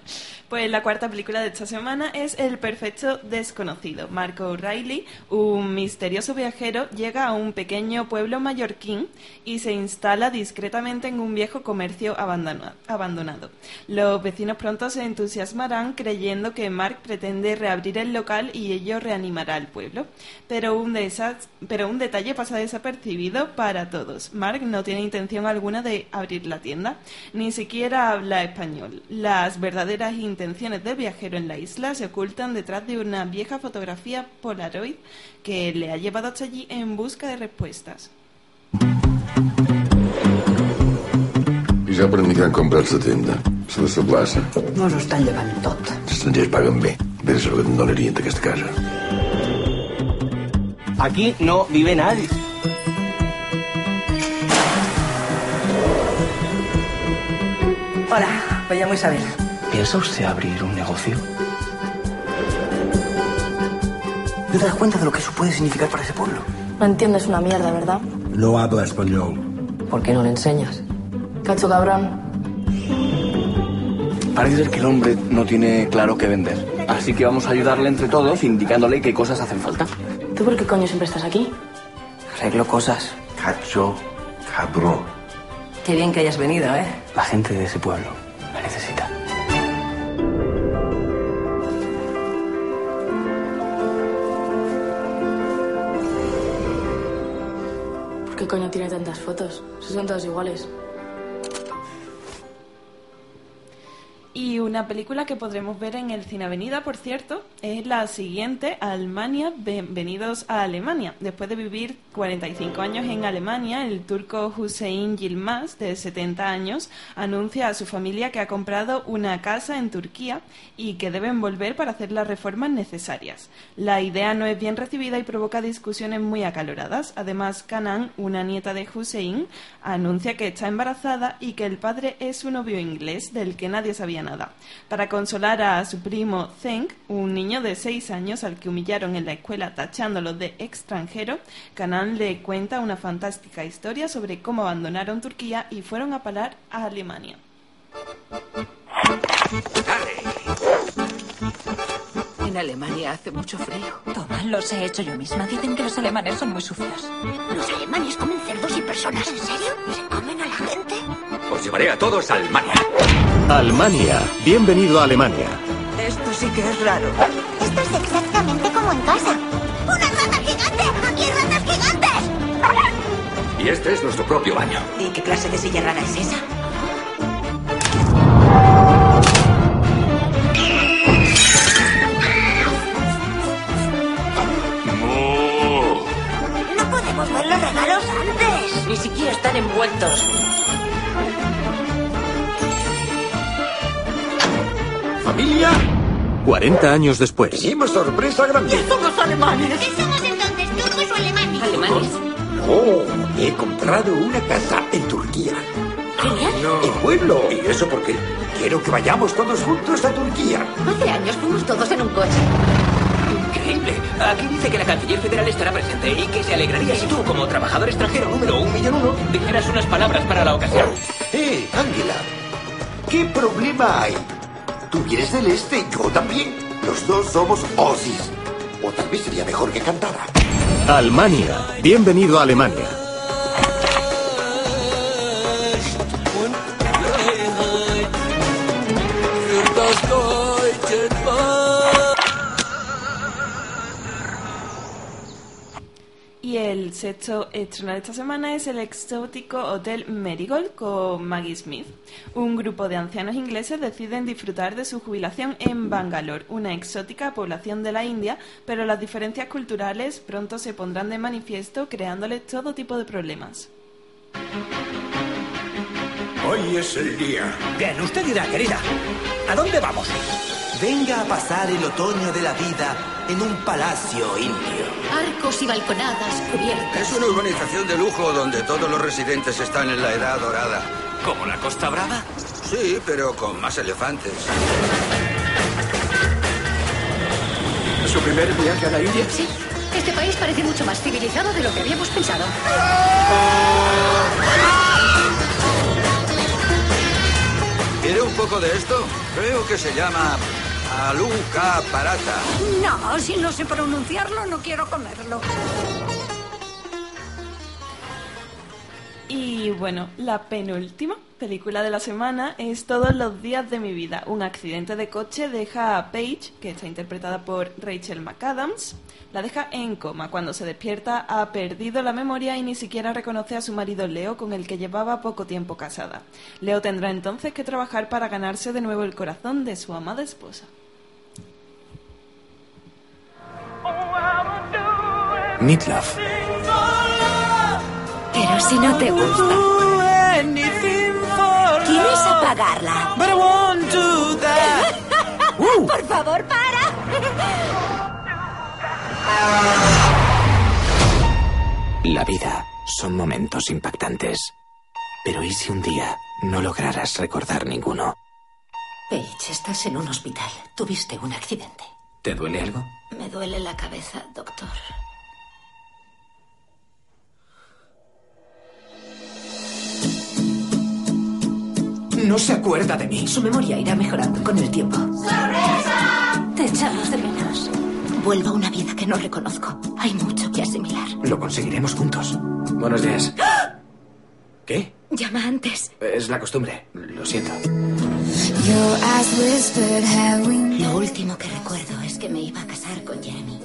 pues la cuarta película de esta semana es El perfecto desconocido. Marco O'Reilly, un misterioso viajero, llega a un pequeño pueblo mallorquín y se instala discretamente en un viejo comercio abandona- abandonado. Los vecinos pronto se entusiasmarán creyendo que Mark pretende reabrir el local y ello reanimará al pueblo. Pero un, pero un detalle pasa desapercibido para todos. Mark no tiene intención alguna de abrir la tienda, ni siquiera habla español. Las verdaderas intenciones del viajero en la isla se ocultan detrás de una vieja fotografía Polaroid que le ha llevado hasta allí en busca de respuestas. I ja han comprat la tenda, la de la plaça. Mos ho estan llevant tot. Els estrangers paguen bé. Bé de saber que te'n donarien d'aquesta casa. Aquí no vive nadie. Hola, me llamo Isabel. ¿Piensa usted abrir un negocio? ¿No te das cuenta de lo que eso puede significar para ese pueblo? No entiendes una mierda, ¿verdad? No habla español. ¿Por qué no le enseñas? Cacho cabrón. Parece ser que el hombre no tiene claro qué vender. Así que vamos a ayudarle entre todos indicándole qué cosas hacen falta. ¿Tú por qué coño siempre estás aquí? Arreglo cosas. Cacho, cabrón. Qué bien que hayas venido, ¿eh? La gente de ese pueblo la necesita. ¿Por qué coño tiene tantas fotos? Si son todas iguales. Una película que podremos ver en el Cine Avenida, por cierto, es la siguiente, Alemania, Bienvenidos a Alemania. Después de vivir 45 años en Alemania, el turco Hüseyin Yilmaz, de 70 años, anuncia a su familia que ha comprado una casa en Turquía y que deben volver para hacer las reformas necesarias. La idea no es bien recibida y provoca discusiones muy acaloradas. Además, Canan, una nieta de Hussein, anuncia que está embarazada y que el padre es un novio inglés del que nadie sabía nada. Para consolar a su primo Zeng, un niño de 6 años al que humillaron en la escuela tachándolo de extranjero, Canan le cuenta una fantástica historia sobre cómo abandonaron Turquía y fueron a parar a Alemania. En Alemania hace mucho frío. Toma, los he hecho yo misma. Dicen que los alemanes son muy sucios. Los alemanes comen cerdos y personas. ¿En serio? ¿Se comen a la gente? Os llevaré a todos a Alemania. Alemania. Bienvenido a Alemania. Esto sí que es raro. Esto es exactamente como en casa. ¡Una rata gigante! ¡Aquí hay ratas gigantes! Y este es nuestro propio baño. ¿Y qué clase de silla rara es esa? 40 años después. Tenemos sorpresa grande. Somos alemanes. ¿Qué somos entonces, turcos o alemanes? Alemanes. Oh, he comprado una casa en Turquía. Genial. En pueblo. ¿Y eso porque Quiero que vayamos todos juntos a Turquía. Hace años fuimos todos en un coche. Increíble. Aquí dice que la canciller federal estará presente y que se alegraría si tú, como trabajador extranjero número un millón uno, dijeras unas palabras para la ocasión. ¡Eh, Ángela! ¿Qué problema hay? Tú vienes del este, yo también. Los dos somos Aussies. O tal vez sería mejor que cantara. Alemania. Bienvenido a Alemania. Sexto estreno de esta semana es el exótico Hotel Marigold con Maggie Smith. Un grupo de ancianos ingleses deciden disfrutar de su jubilación en Bangalore, una exótica población de la India, pero las diferencias culturales pronto se pondrán de manifiesto creándoles todo tipo de problemas. Hoy es el día. Bien, usted dirá, querida, ¿a dónde vamos? Venga a pasar el otoño de la vida en un palacio indio. Arcos y balconadas cubiertas. Es una urbanización de lujo donde todos los residentes están en la edad dorada. ¿Como la Costa Brava? Sí, pero con más elefantes. ¿Su primer viaje a la India? Sí. Este país parece mucho más civilizado de lo que habíamos pensado. ¿Quiere un poco de esto? Creo que se llama Aluca Parata. No, si no sé pronunciarlo, no quiero comerlo. Y bueno, la penúltima película de la semana es Todos los días de mi vida. Un accidente de coche deja a Paige, que está interpretada por Rachel McAdams, la deja en coma. Cuando se despierta ha perdido la memoria y ni siquiera reconoce a su marido Leo, con el que llevaba poco tiempo casada. Leo tendrá entonces que trabajar para ganarse de nuevo el corazón de su amada esposa. Meatloaf. Pero si no te gusta. ¿Quieres apagarla? Por favor, para. La vida son momentos impactantes. Pero ¿y si un día no lograras recordar ninguno? Paige, estás en un hospital. Tuviste un accidente. ¿Te duele algo? Me duele la cabeza, doctor. No se acuerda de mí. Su memoria irá mejorando con el tiempo. Te echamos de menos. Vuelva a una vida que no reconozco. Hay mucho que asimilar. Lo conseguiremos juntos. Buenos días. ¿Qué? Llama antes. Es la costumbre. Lo siento. Lo último que recuerdo es que me iba a casar con Jeremy.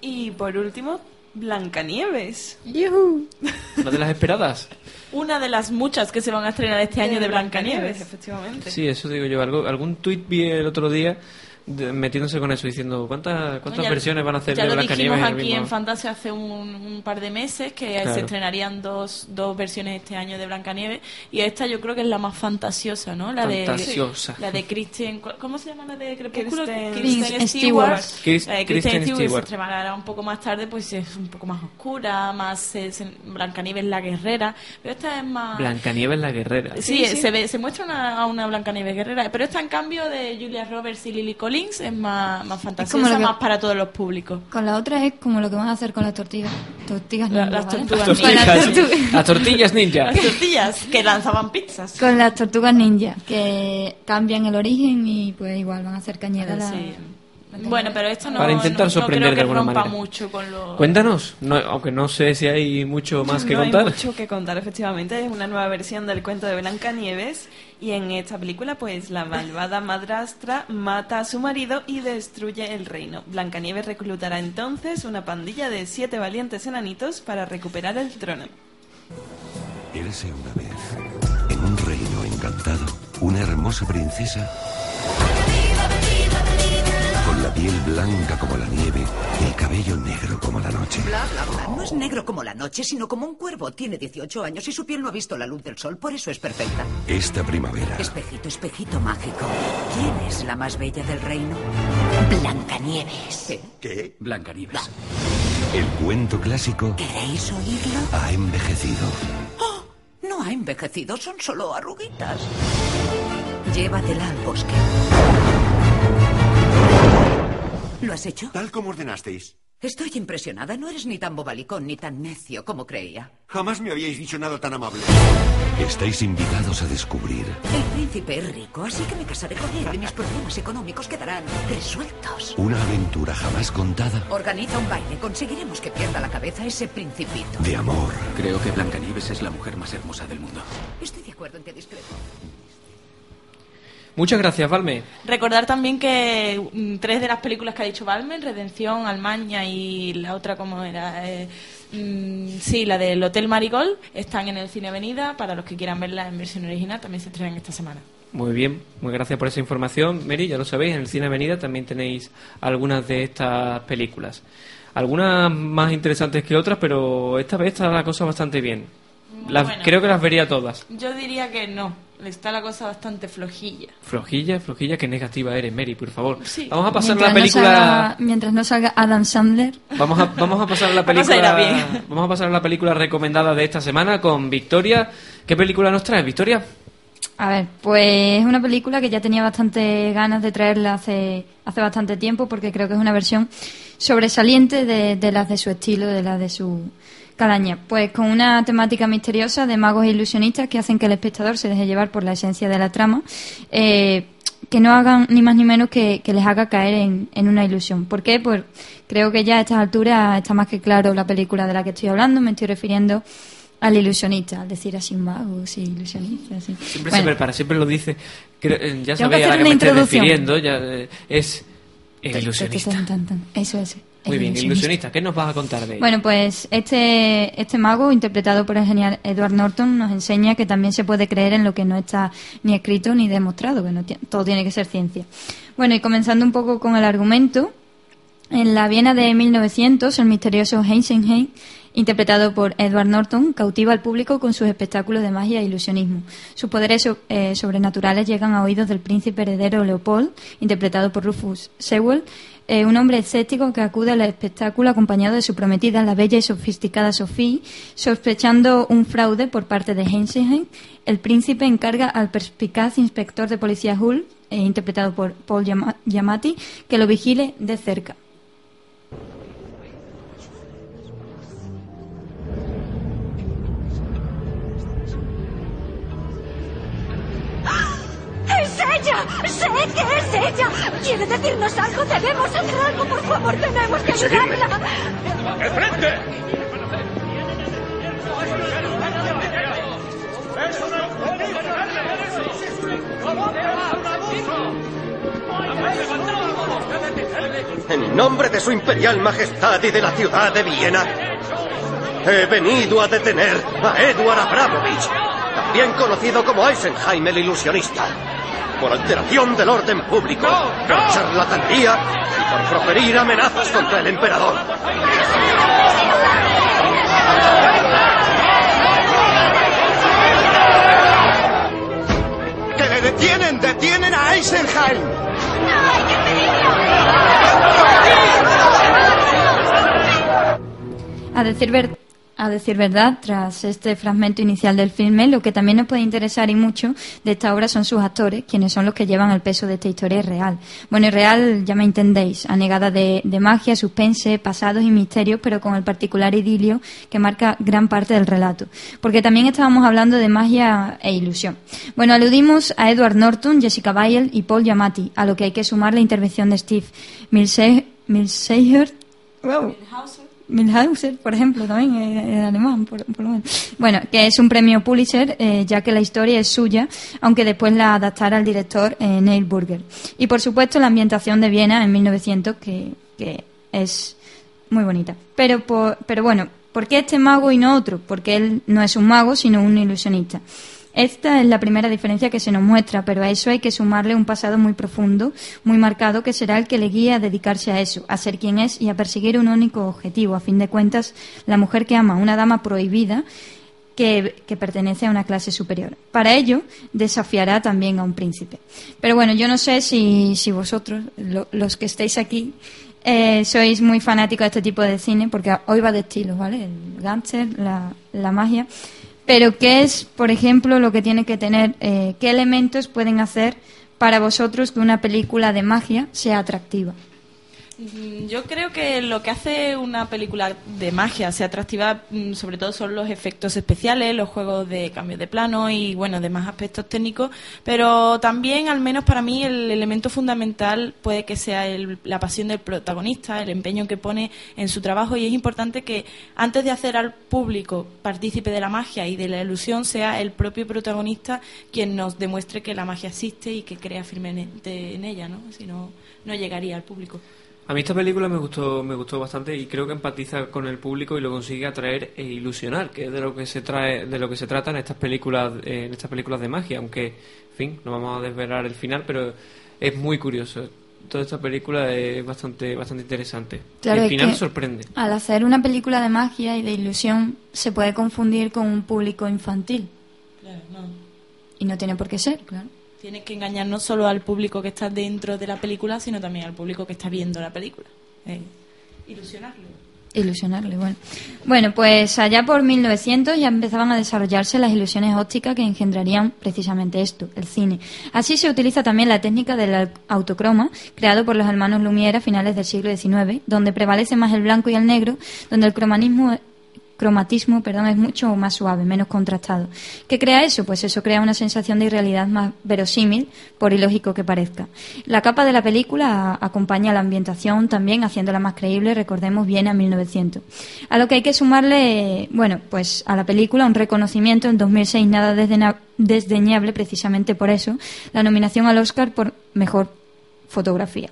Y por último, Blancanieves. ¿Una de las esperadas? Una de las muchas que se van a estrenar este año de Blancanieves, efectivamente. Sí, eso digo yo. Algo, algún tuit vi el otro día metiéndose con eso, diciendo ¿cuántas, cuántas Ya- versiones van a hacer ya de lo Blancanieves? dijimos aquí mismo- en Fantasia hace un, un par de meses que Claro. se estrenarían dos, dos versiones este año de Blancanieves y esta yo creo que es la más fantasiosa, ¿no? La Fantasiosa. de la de Kristen, ¿cu- ¿cómo se llama la de Crepúsculo? Kristen- Kristen Stewart. De Kristen Kristen Stewart se estrenará un poco más tarde, pues es un poco más oscura, más eh, se- Blancanieves la guerrera, pero esta es más Blancanieves la guerrera. Sí, se ve, se muestra una, a una Blancanieves guerrera, pero esta en cambio de Julia Roberts y Lily Collins es más, más como fantasiosa, lo que- más para todos los públicos. Con la otra es como lo que van a hacer con las tortillas. Tortillas La- ninja, las ¿vale? tortugas las Tortillas- tortugas- Las tortillas ninja. Las tortillas que lanzaban pizzas. Con las tortugas ninja, que cambian el origen y pues igual van a hacer cañera la... Sí. Bueno, pero esto no, Para intentar no- no sorprender creo de que alguna rompa manera. mucho con lo... Cuéntanos, no- aunque no sé si hay mucho más que no contar. hay mucho que contar, efectivamente. Es una nueva versión del cuento de Blancanieves. Y en esta película, pues la malvada madrastra mata a su marido y destruye el reino. Blancanieves reclutará entonces una pandilla de siete valientes enanitos para recuperar el trono. Érase una vez, en un reino encantado, una hermosa princesa con la piel blanca como la nieve y el cabello negro como la noche. Bla, bla, bla. No es negro como la noche, sino como un cuervo. Tiene 18 años y su piel no ha visto la luz del sol, por eso es perfecta. Esta primavera, Espejito, espejito mágico. ¿Quién es la más bella del reino? Blancanieves. ¿qué? Blancanieves. El cuento clásico ¿Queréis oírlo? ha envejecido. No ha envejecido, son solo arruguitas. Llévatela al bosque. ¿Lo has hecho? Tal como ordenasteis. Estoy impresionada. No eres ni tan bobalicón ni tan necio como creía. Jamás me habíais dicho nada tan amable. Estáis invitados a descubrir El príncipe es rico, así que me casaré con él y mis problemas económicos quedarán resueltos. una aventura jamás contada Organiza un baile. Conseguiremos que pierda la cabeza ese principito. de amor. Creo que Blancanieves es la mujer más hermosa del mundo. Estoy de acuerdo en que discrepo. Muchas gracias, Valme. Recordar también que mm, tres de las películas que ha dicho Balmer, Redención, Almaña y la otra, como era? Eh, mm, sí, la del Hotel Marigold, están en el Cine Avenida. Para los que quieran verla en versión original, también se estrenan esta semana. Muy bien, muy gracias por esa información. Mary, ya lo sabéis, en el Cine Avenida también tenéis algunas de estas películas. Algunas más interesantes que otras, pero esta vez está la cosa bastante bien. Las- Bueno. Creo que las vería todas. Yo diría que no. Está la cosa bastante flojilla. Flojilla, flojilla, que negativa eres, Mary, por favor. Sí. Vamos a pasar mientras la película... No salga, mientras no salga Adam Sandler. Vamos a, vamos a pasar a la Vamos a película. bien. Vamos a pasar a la película recomendada de esta semana con Victoria. ¿Qué película nos traes, Victoria? A ver, pues es una película que ya tenía bastante ganas de traerla hace, hace bastante tiempo porque creo que es una versión sobresaliente de, de las de su estilo, de las de su calaña. Pues con una temática misteriosa de magos e ilusionistas que hacen que el espectador se deje llevar por la esencia de la trama, eh, que no hagan ni más ni menos que, que les haga caer en, en una ilusión. ¿Por qué? Pues creo que ya a estas alturas está más que claro la película de la que estoy hablando, me estoy refiriendo al ilusionista, al decir así magos y ilusionistas. sí. Siempre Bueno, se prepara, siempre lo dice. Eh, ya sabéis que a la que me estoy refiriendo. Ya, eh, es el ilusionista. Eso es. Muy bien, ilusionista. ¿Qué nos vas a contar de ella? Bueno, pues este, este mago, interpretado por el genial Edward Norton, nos enseña que también se puede creer en lo que no está ni escrito ni demostrado, que no todo tiene que ser ciencia. Bueno, y comenzando un poco con el argumento, en la Viena de 1900, el misterioso Heisenheim, interpretado por Edward Norton, cautiva al público con sus espectáculos de magia e ilusionismo. Sus poderes eh, sobrenaturales llegan a oídos del príncipe heredero Leopold, interpretado por Rufus Sewell, eh, un hombre escéptico que acude al espectáculo acompañado de su prometida, la bella y sofisticada Sophie, sospechando un fraude por parte de Heisenheim. El príncipe encarga al perspicaz inspector de policía Hull, eh, interpretado por Paul Giamatti, que lo vigile de cerca. ¡Sé que es ella! ¡Quiere decirnos algo! ¡Debemos hacer algo! ¡Por favor, tenemos que ayudarla! ¡De frente! En nombre de su imperial majestad y de la ciudad de Viena, he venido a detener a Edward Abramovich, también conocido como Eisenheim el ilusionista, por alteración del orden público, por charlatanería y por proferir amenazas contra el emperador. ¡Que le detienen! ¡Detienen a Eisenheim! A decir, ver- a decir verdad, tras este fragmento inicial del filme, lo que también nos puede interesar y mucho de esta obra son sus actores, quienes son los que llevan el peso de esta historia real. Bueno, y real, ya me entendéis, anegada de, de magia, suspense, pasados y misterios, pero con el particular idilio que marca gran parte del relato. Porque también estábamos hablando de magia e ilusión. Bueno, aludimos a Edward Norton, Jessica Biel y Paul Giamatti, a lo que hay que sumar la intervención de Steve Milse- Milseiher, wow, Milhauser, por ejemplo, también eh, en alemán, por, por lo menos. Bueno, que es un premio Pulitzer, eh, ya que la historia es suya, aunque después la adaptara el director eh, Neil Burger. Y por supuesto la ambientación de Viena en 1900, que, que es muy bonita. Pero, por- pero bueno, ¿por qué este mago y no otro? Porque él no es un mago, sino un ilusionista. Esta es la primera diferencia que se nos muestra, pero a eso hay que sumarle un pasado muy profundo, muy marcado, que será el que le guíe a dedicarse a eso, a ser quien es y a perseguir un único objetivo. A fin de cuentas, la mujer que ama, una dama prohibida, que, que, pertenece a una clase superior. Para ello, desafiará también a un príncipe. Pero bueno, yo no sé si, si vosotros, lo, los que estáis aquí, eh, sois muy fanáticos de este tipo de cine, porque hoy va de estilos, ¿vale? El gánster, la, la magia. Pero, ¿qué es, por ejemplo, lo que tiene que tener? Eh, ¿Qué elementos pueden hacer para vosotros que una película de magia sea atractiva? Mm, Yo creo que lo que hace una película de magia sea atractiva, mm, sobre todo, son los efectos especiales, los juegos de cambio de plano y, bueno, demás aspectos técnicos. Pero también, al menos para mí, el elemento fundamental puede que sea el- la pasión del protagonista, el empeño que pone en su trabajo. Y es importante que, antes de hacer al público partícipe de la magia y de la ilusión, sea el propio protagonista quien nos demuestre que la magia existe y que crea firmemente en ella, ¿no? Si no, no llegaría al público. A mí esta película me gustó, me gustó bastante y creo que empatiza con el público y lo consigue atraer e ilusionar, que es de lo que se trae, de lo que se trata en estas películas, en estas películas de magia, aunque, en fin, no vamos a desvelar el final, pero es muy curioso. Toda esta película es bastante, bastante interesante. Claro, el es final que sorprende. Al hacer una película de magia y de ilusión, se puede confundir con un público infantil. Claro, no. Y no tiene por qué ser, claro. Tienes que engañar no solo al público que está dentro de la película, sino también al público que está viendo la película. Eh, ilusionarlo. Ilusionarle, bueno. Bueno, pues allá por 1900 ya empezaban a desarrollarse las ilusiones ópticas que engendrarían precisamente esto, el cine. Así se utiliza también la técnica del au- autocroma, creado por los hermanos Lumière a finales del siglo XIX, donde prevalece más el blanco y el negro, donde el cromanismo cromatismo perdón, es mucho más suave, menos contrastado. ¿Qué crea eso? Pues eso crea una sensación de irrealidad más verosímil, por ilógico que parezca. La capa de la película acompaña a la ambientación también, haciéndola más creíble, recordemos bien a 1900. A lo que hay que sumarle, bueno, pues a la película un reconocimiento en 2006 nada desdeñable precisamente por eso, la nominación al Oscar por mejor fotografía.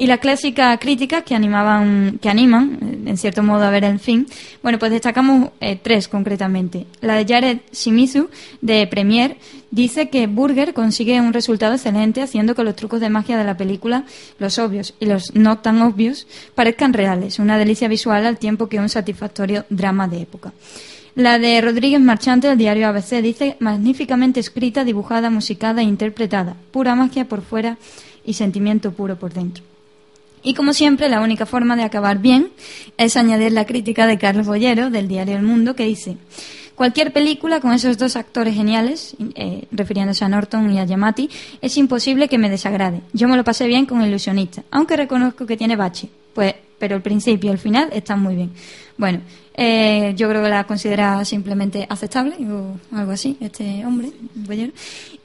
Y la clásica crítica que animaban, que animan, en cierto modo, a ver el film. Bueno, pues destacamos eh, tres concretamente. La de Jared Shimizu, de Premiere, dice que Burger consigue un resultado excelente haciendo que los trucos de magia de la película, los obvios y los no tan obvios, parezcan reales. Una delicia visual al tiempo que un satisfactorio drama de época. La de Rodríguez Marchante del diario ABC dice magníficamente escrita, dibujada, musicada e interpretada. Pura magia por fuera y sentimiento puro por dentro. Y como siempre, la única forma de acabar bien es añadir la crítica de Carlos Bollero del diario El Mundo que dice Cualquier película con esos dos actores geniales, eh, refiriéndose a Norton y a Yamati, es imposible que me desagrade. Yo me lo pasé bien con Ilusionista, aunque reconozco que tiene bache. Pues, pero el principio y el final están muy bien. Bueno, eh, yo creo que la considera simplemente aceptable o algo así, este hombre.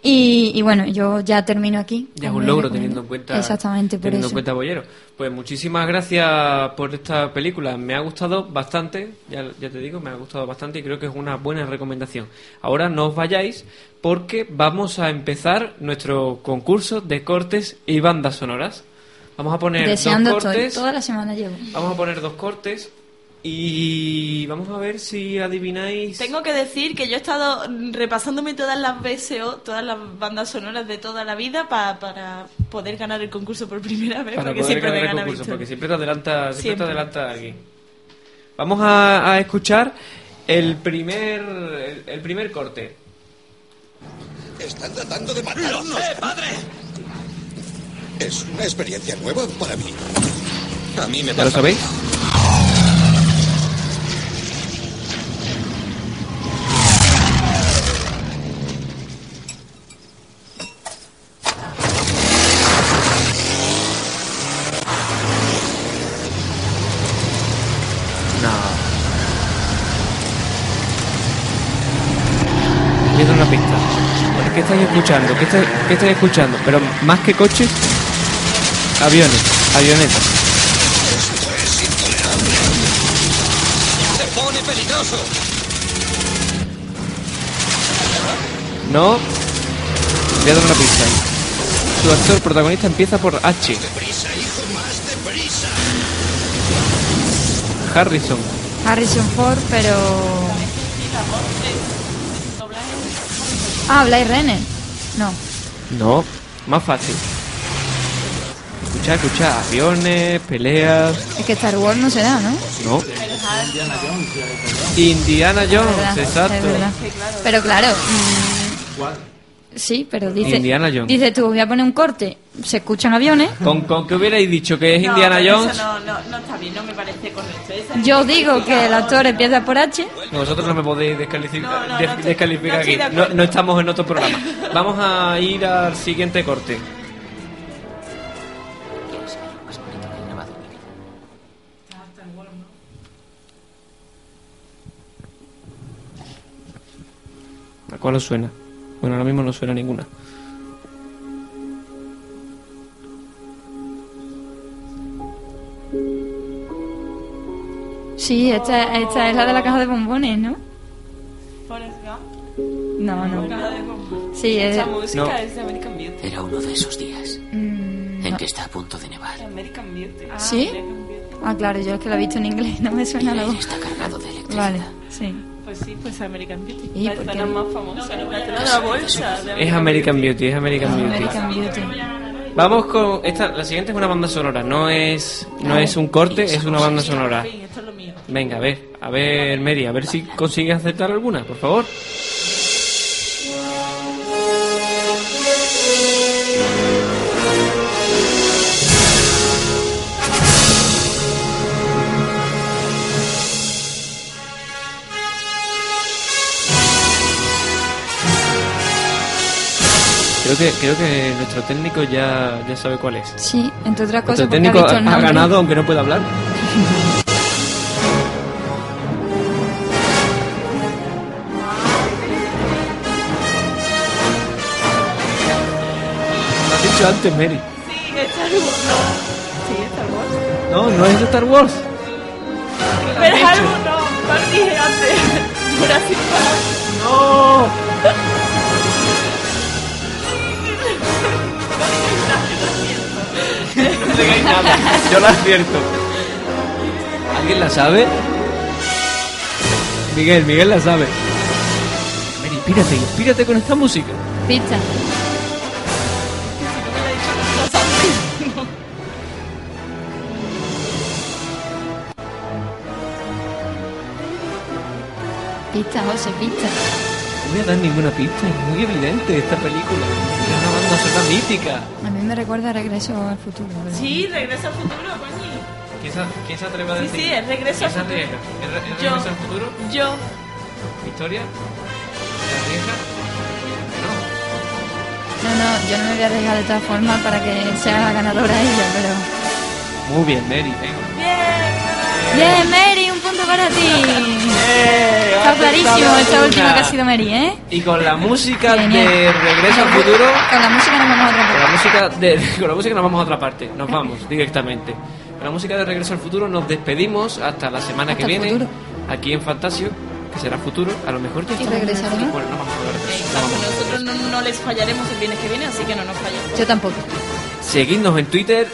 Y, y bueno, yo ya termino aquí. Ya es un logro teniendo en cuenta Exactamente, por teniendo eso. en cuenta Bollero. Pues muchísimas gracias por esta película. Me ha gustado bastante, ya, ya te digo, me ha gustado bastante y creo que es una buena recomendación. Ahora no os vayáis porque vamos a empezar nuestro concurso de cortes y bandas sonoras. Vamos a poner Deseando dos estoy. cortes. Toda la semana llevo. Vamos a poner dos cortes y vamos a ver si adivináis. Tengo que decir que yo he estado repasándome todas las BSO, todas las bandas sonoras de toda la vida pa- para poder ganar el concurso por primera vez, para porque poder siempre ganar me el concurso, porque siempre te adelanta, siempre te adelanta alguien. Vamos a, a escuchar el primer el, el primer corte. Están tratando de matarnos. ¡Lo sé, padre! Es una experiencia nueva para mí. A mí me ¿Ya lo sabéis? No. Una pista. ¿Qué estáis escuchando? ¿Qué estáis, qué estáis escuchando? Pero más que coches, aviones, avionetas. ¡Se pone peligroso! No. Voy a dar una pista. Su actor protagonista empieza por H. ¡Deprisa, hijo, más deprisa! Harrison. Harrison Ford, pero... Ah, Blade Runner. No. No, más fácil. Escucha, escucha, aviones, peleas. Es que Star Wars no se da, ¿no? No. Indiana Jones, verdad, exacto. Pero claro. mm, sí, pero dice. Indiana Jones. Dice tú, voy a poner un corte. Se escuchan aviones. Con, con que hubierais dicho que es No, Indiana Jones, Eso no, no, no está bien, no me parece correcto. Esa Yo digo que el actor empieza por H. vosotros no me podéis descalificar, No, no, descalificar estoy aquí. de No, acuerdo. no estamos en otro programa. Vamos a ir al siguiente corte. ¿A cuál os suena? Bueno, ahora mismo no suena ninguna. Sí, esta, esta es la de la caja de bombones, ¿no? No, no. Sí, es. Esa música No. es de American Beauty. Era uno de esos días Mm, en no. que está a punto de nevar. American Beauty. Ah, ¿Sí? American Beauty. Ah, claro, yo es que lo he visto en inglés, no me suena la voz. Está cargado de electricidad. Vale, sí. Pues sí, pues American Beauty. ¿Y la por escena qué? más famosa. la escena de la bolsa. de Es American Beauty, es American Beauty. American Beauty. Vamos con esta, la siguiente es una banda sonora, no es no es un corte, es una banda sonora. Venga, a ver, a ver, Mary, a ver si consigues aceptar alguna, por favor. Creo que creo que nuestro técnico ya, ya sabe cuál es. Sí, entre otras Nuestro cosas, ha técnico ha, el ha nombre. ganado aunque no pueda hablar. Lo has dicho antes, Mary. Sí, Star Wars. No. Sí, Star Wars. No, no es de Star Wars. Pero es algo no. ¿Cuál dije antes? Jurassic Park. No. Nada. Yo lo acierto. ¿Alguien la sabe? Miguel, Miguel la sabe. Mary, inspírate, inspírate con esta música. Pista. Pista, José, pista. No voy a dar ninguna pista, es muy evidente esta película. Una sonora mítica. A mí me recuerda a Regreso al Futuro. pero- Sí, regresa al futuro, coño. ¿Quién se, quién se atreve a Sí, decir? sí, es Regreso ¿Quién al se Futuro. arriesga? ¿Es, re- es Yo. Regreso al futuro? Yo. ¿Victoria? ¿Se arriesga? No, no, yo no me voy a arriesgar de todas formas para que sea la ganadora ella, pero... Muy bien, Mary, venga. Bien, Mary, para ti. Está clarísimo esta última que ha sido Mary, ¿eh? Y con la música Genial. de Regreso al Futuro, Con la música nos vamos a otra con parte. la música de, con la música nos vamos a otra parte, nos vamos directamente. Con la música de Regreso al Futuro nos despedimos hasta la semana que Hasta viene, futuro. aquí en Fantasio, que será futuro, a lo mejor ya Y regresaremos. Bueno, no vamos a hablar de eso, no vamos a hablar de eso. Nosotros no, no les fallaremos el viernes que viene, así que no nos fallen. Yo tampoco. Seguidnos en Twitter,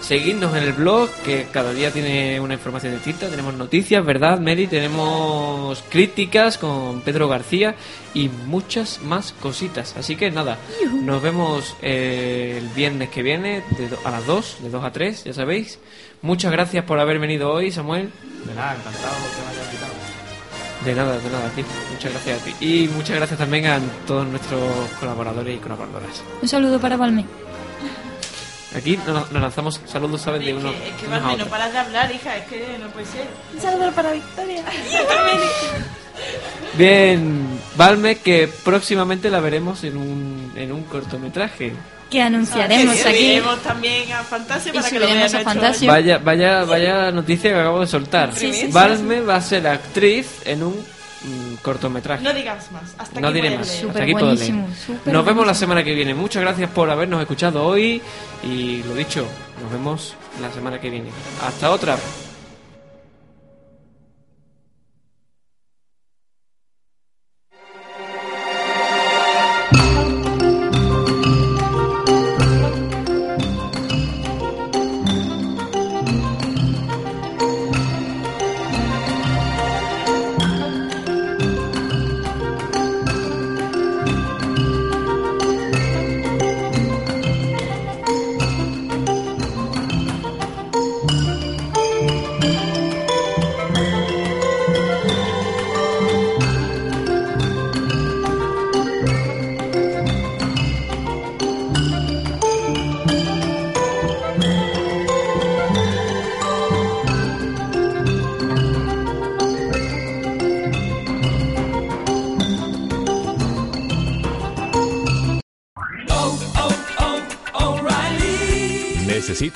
seguidnos en el blog, que cada día tiene una información distinta. Tenemos noticias, ¿verdad, Mary? Tenemos críticas con Pedro García y muchas más cositas. Así que nada, nos vemos eh, el viernes que viene de a las 2, de 2 a 3, ya sabéis. Muchas gracias por haber venido hoy, Samuel. De nada, encantado que me hayas invitado. De nada, de nada, a ti. Muchas gracias a ti. Y muchas gracias también a todos nuestros colaboradores y colaboradoras. Un saludo para Valme. Aquí nos, nos lanzamos saludos, ¿sabes? De uno, Es que Valme, no paras de hablar, hija, es que no puede ser. Un saludo para Victoria. Bien, Valme, que próximamente la veremos en un, en un cortometraje. Que anunciaremos Que aquí. subiremos también a Fantasia Y para que lo vean a Fantasia. Vaya, vaya, vaya noticia que acabo de soltar. Sí, sí, sí, Valme va a ser actriz en un cortometraje. No digas más. Hasta No aquí diré más. leer. Hasta Súper aquí puedo leer. buenísimo, súper Nos vemos la semana que viene. Muchas gracias por habernos escuchado hoy. Y lo dicho, nos vemos la semana que viene. Hasta otra.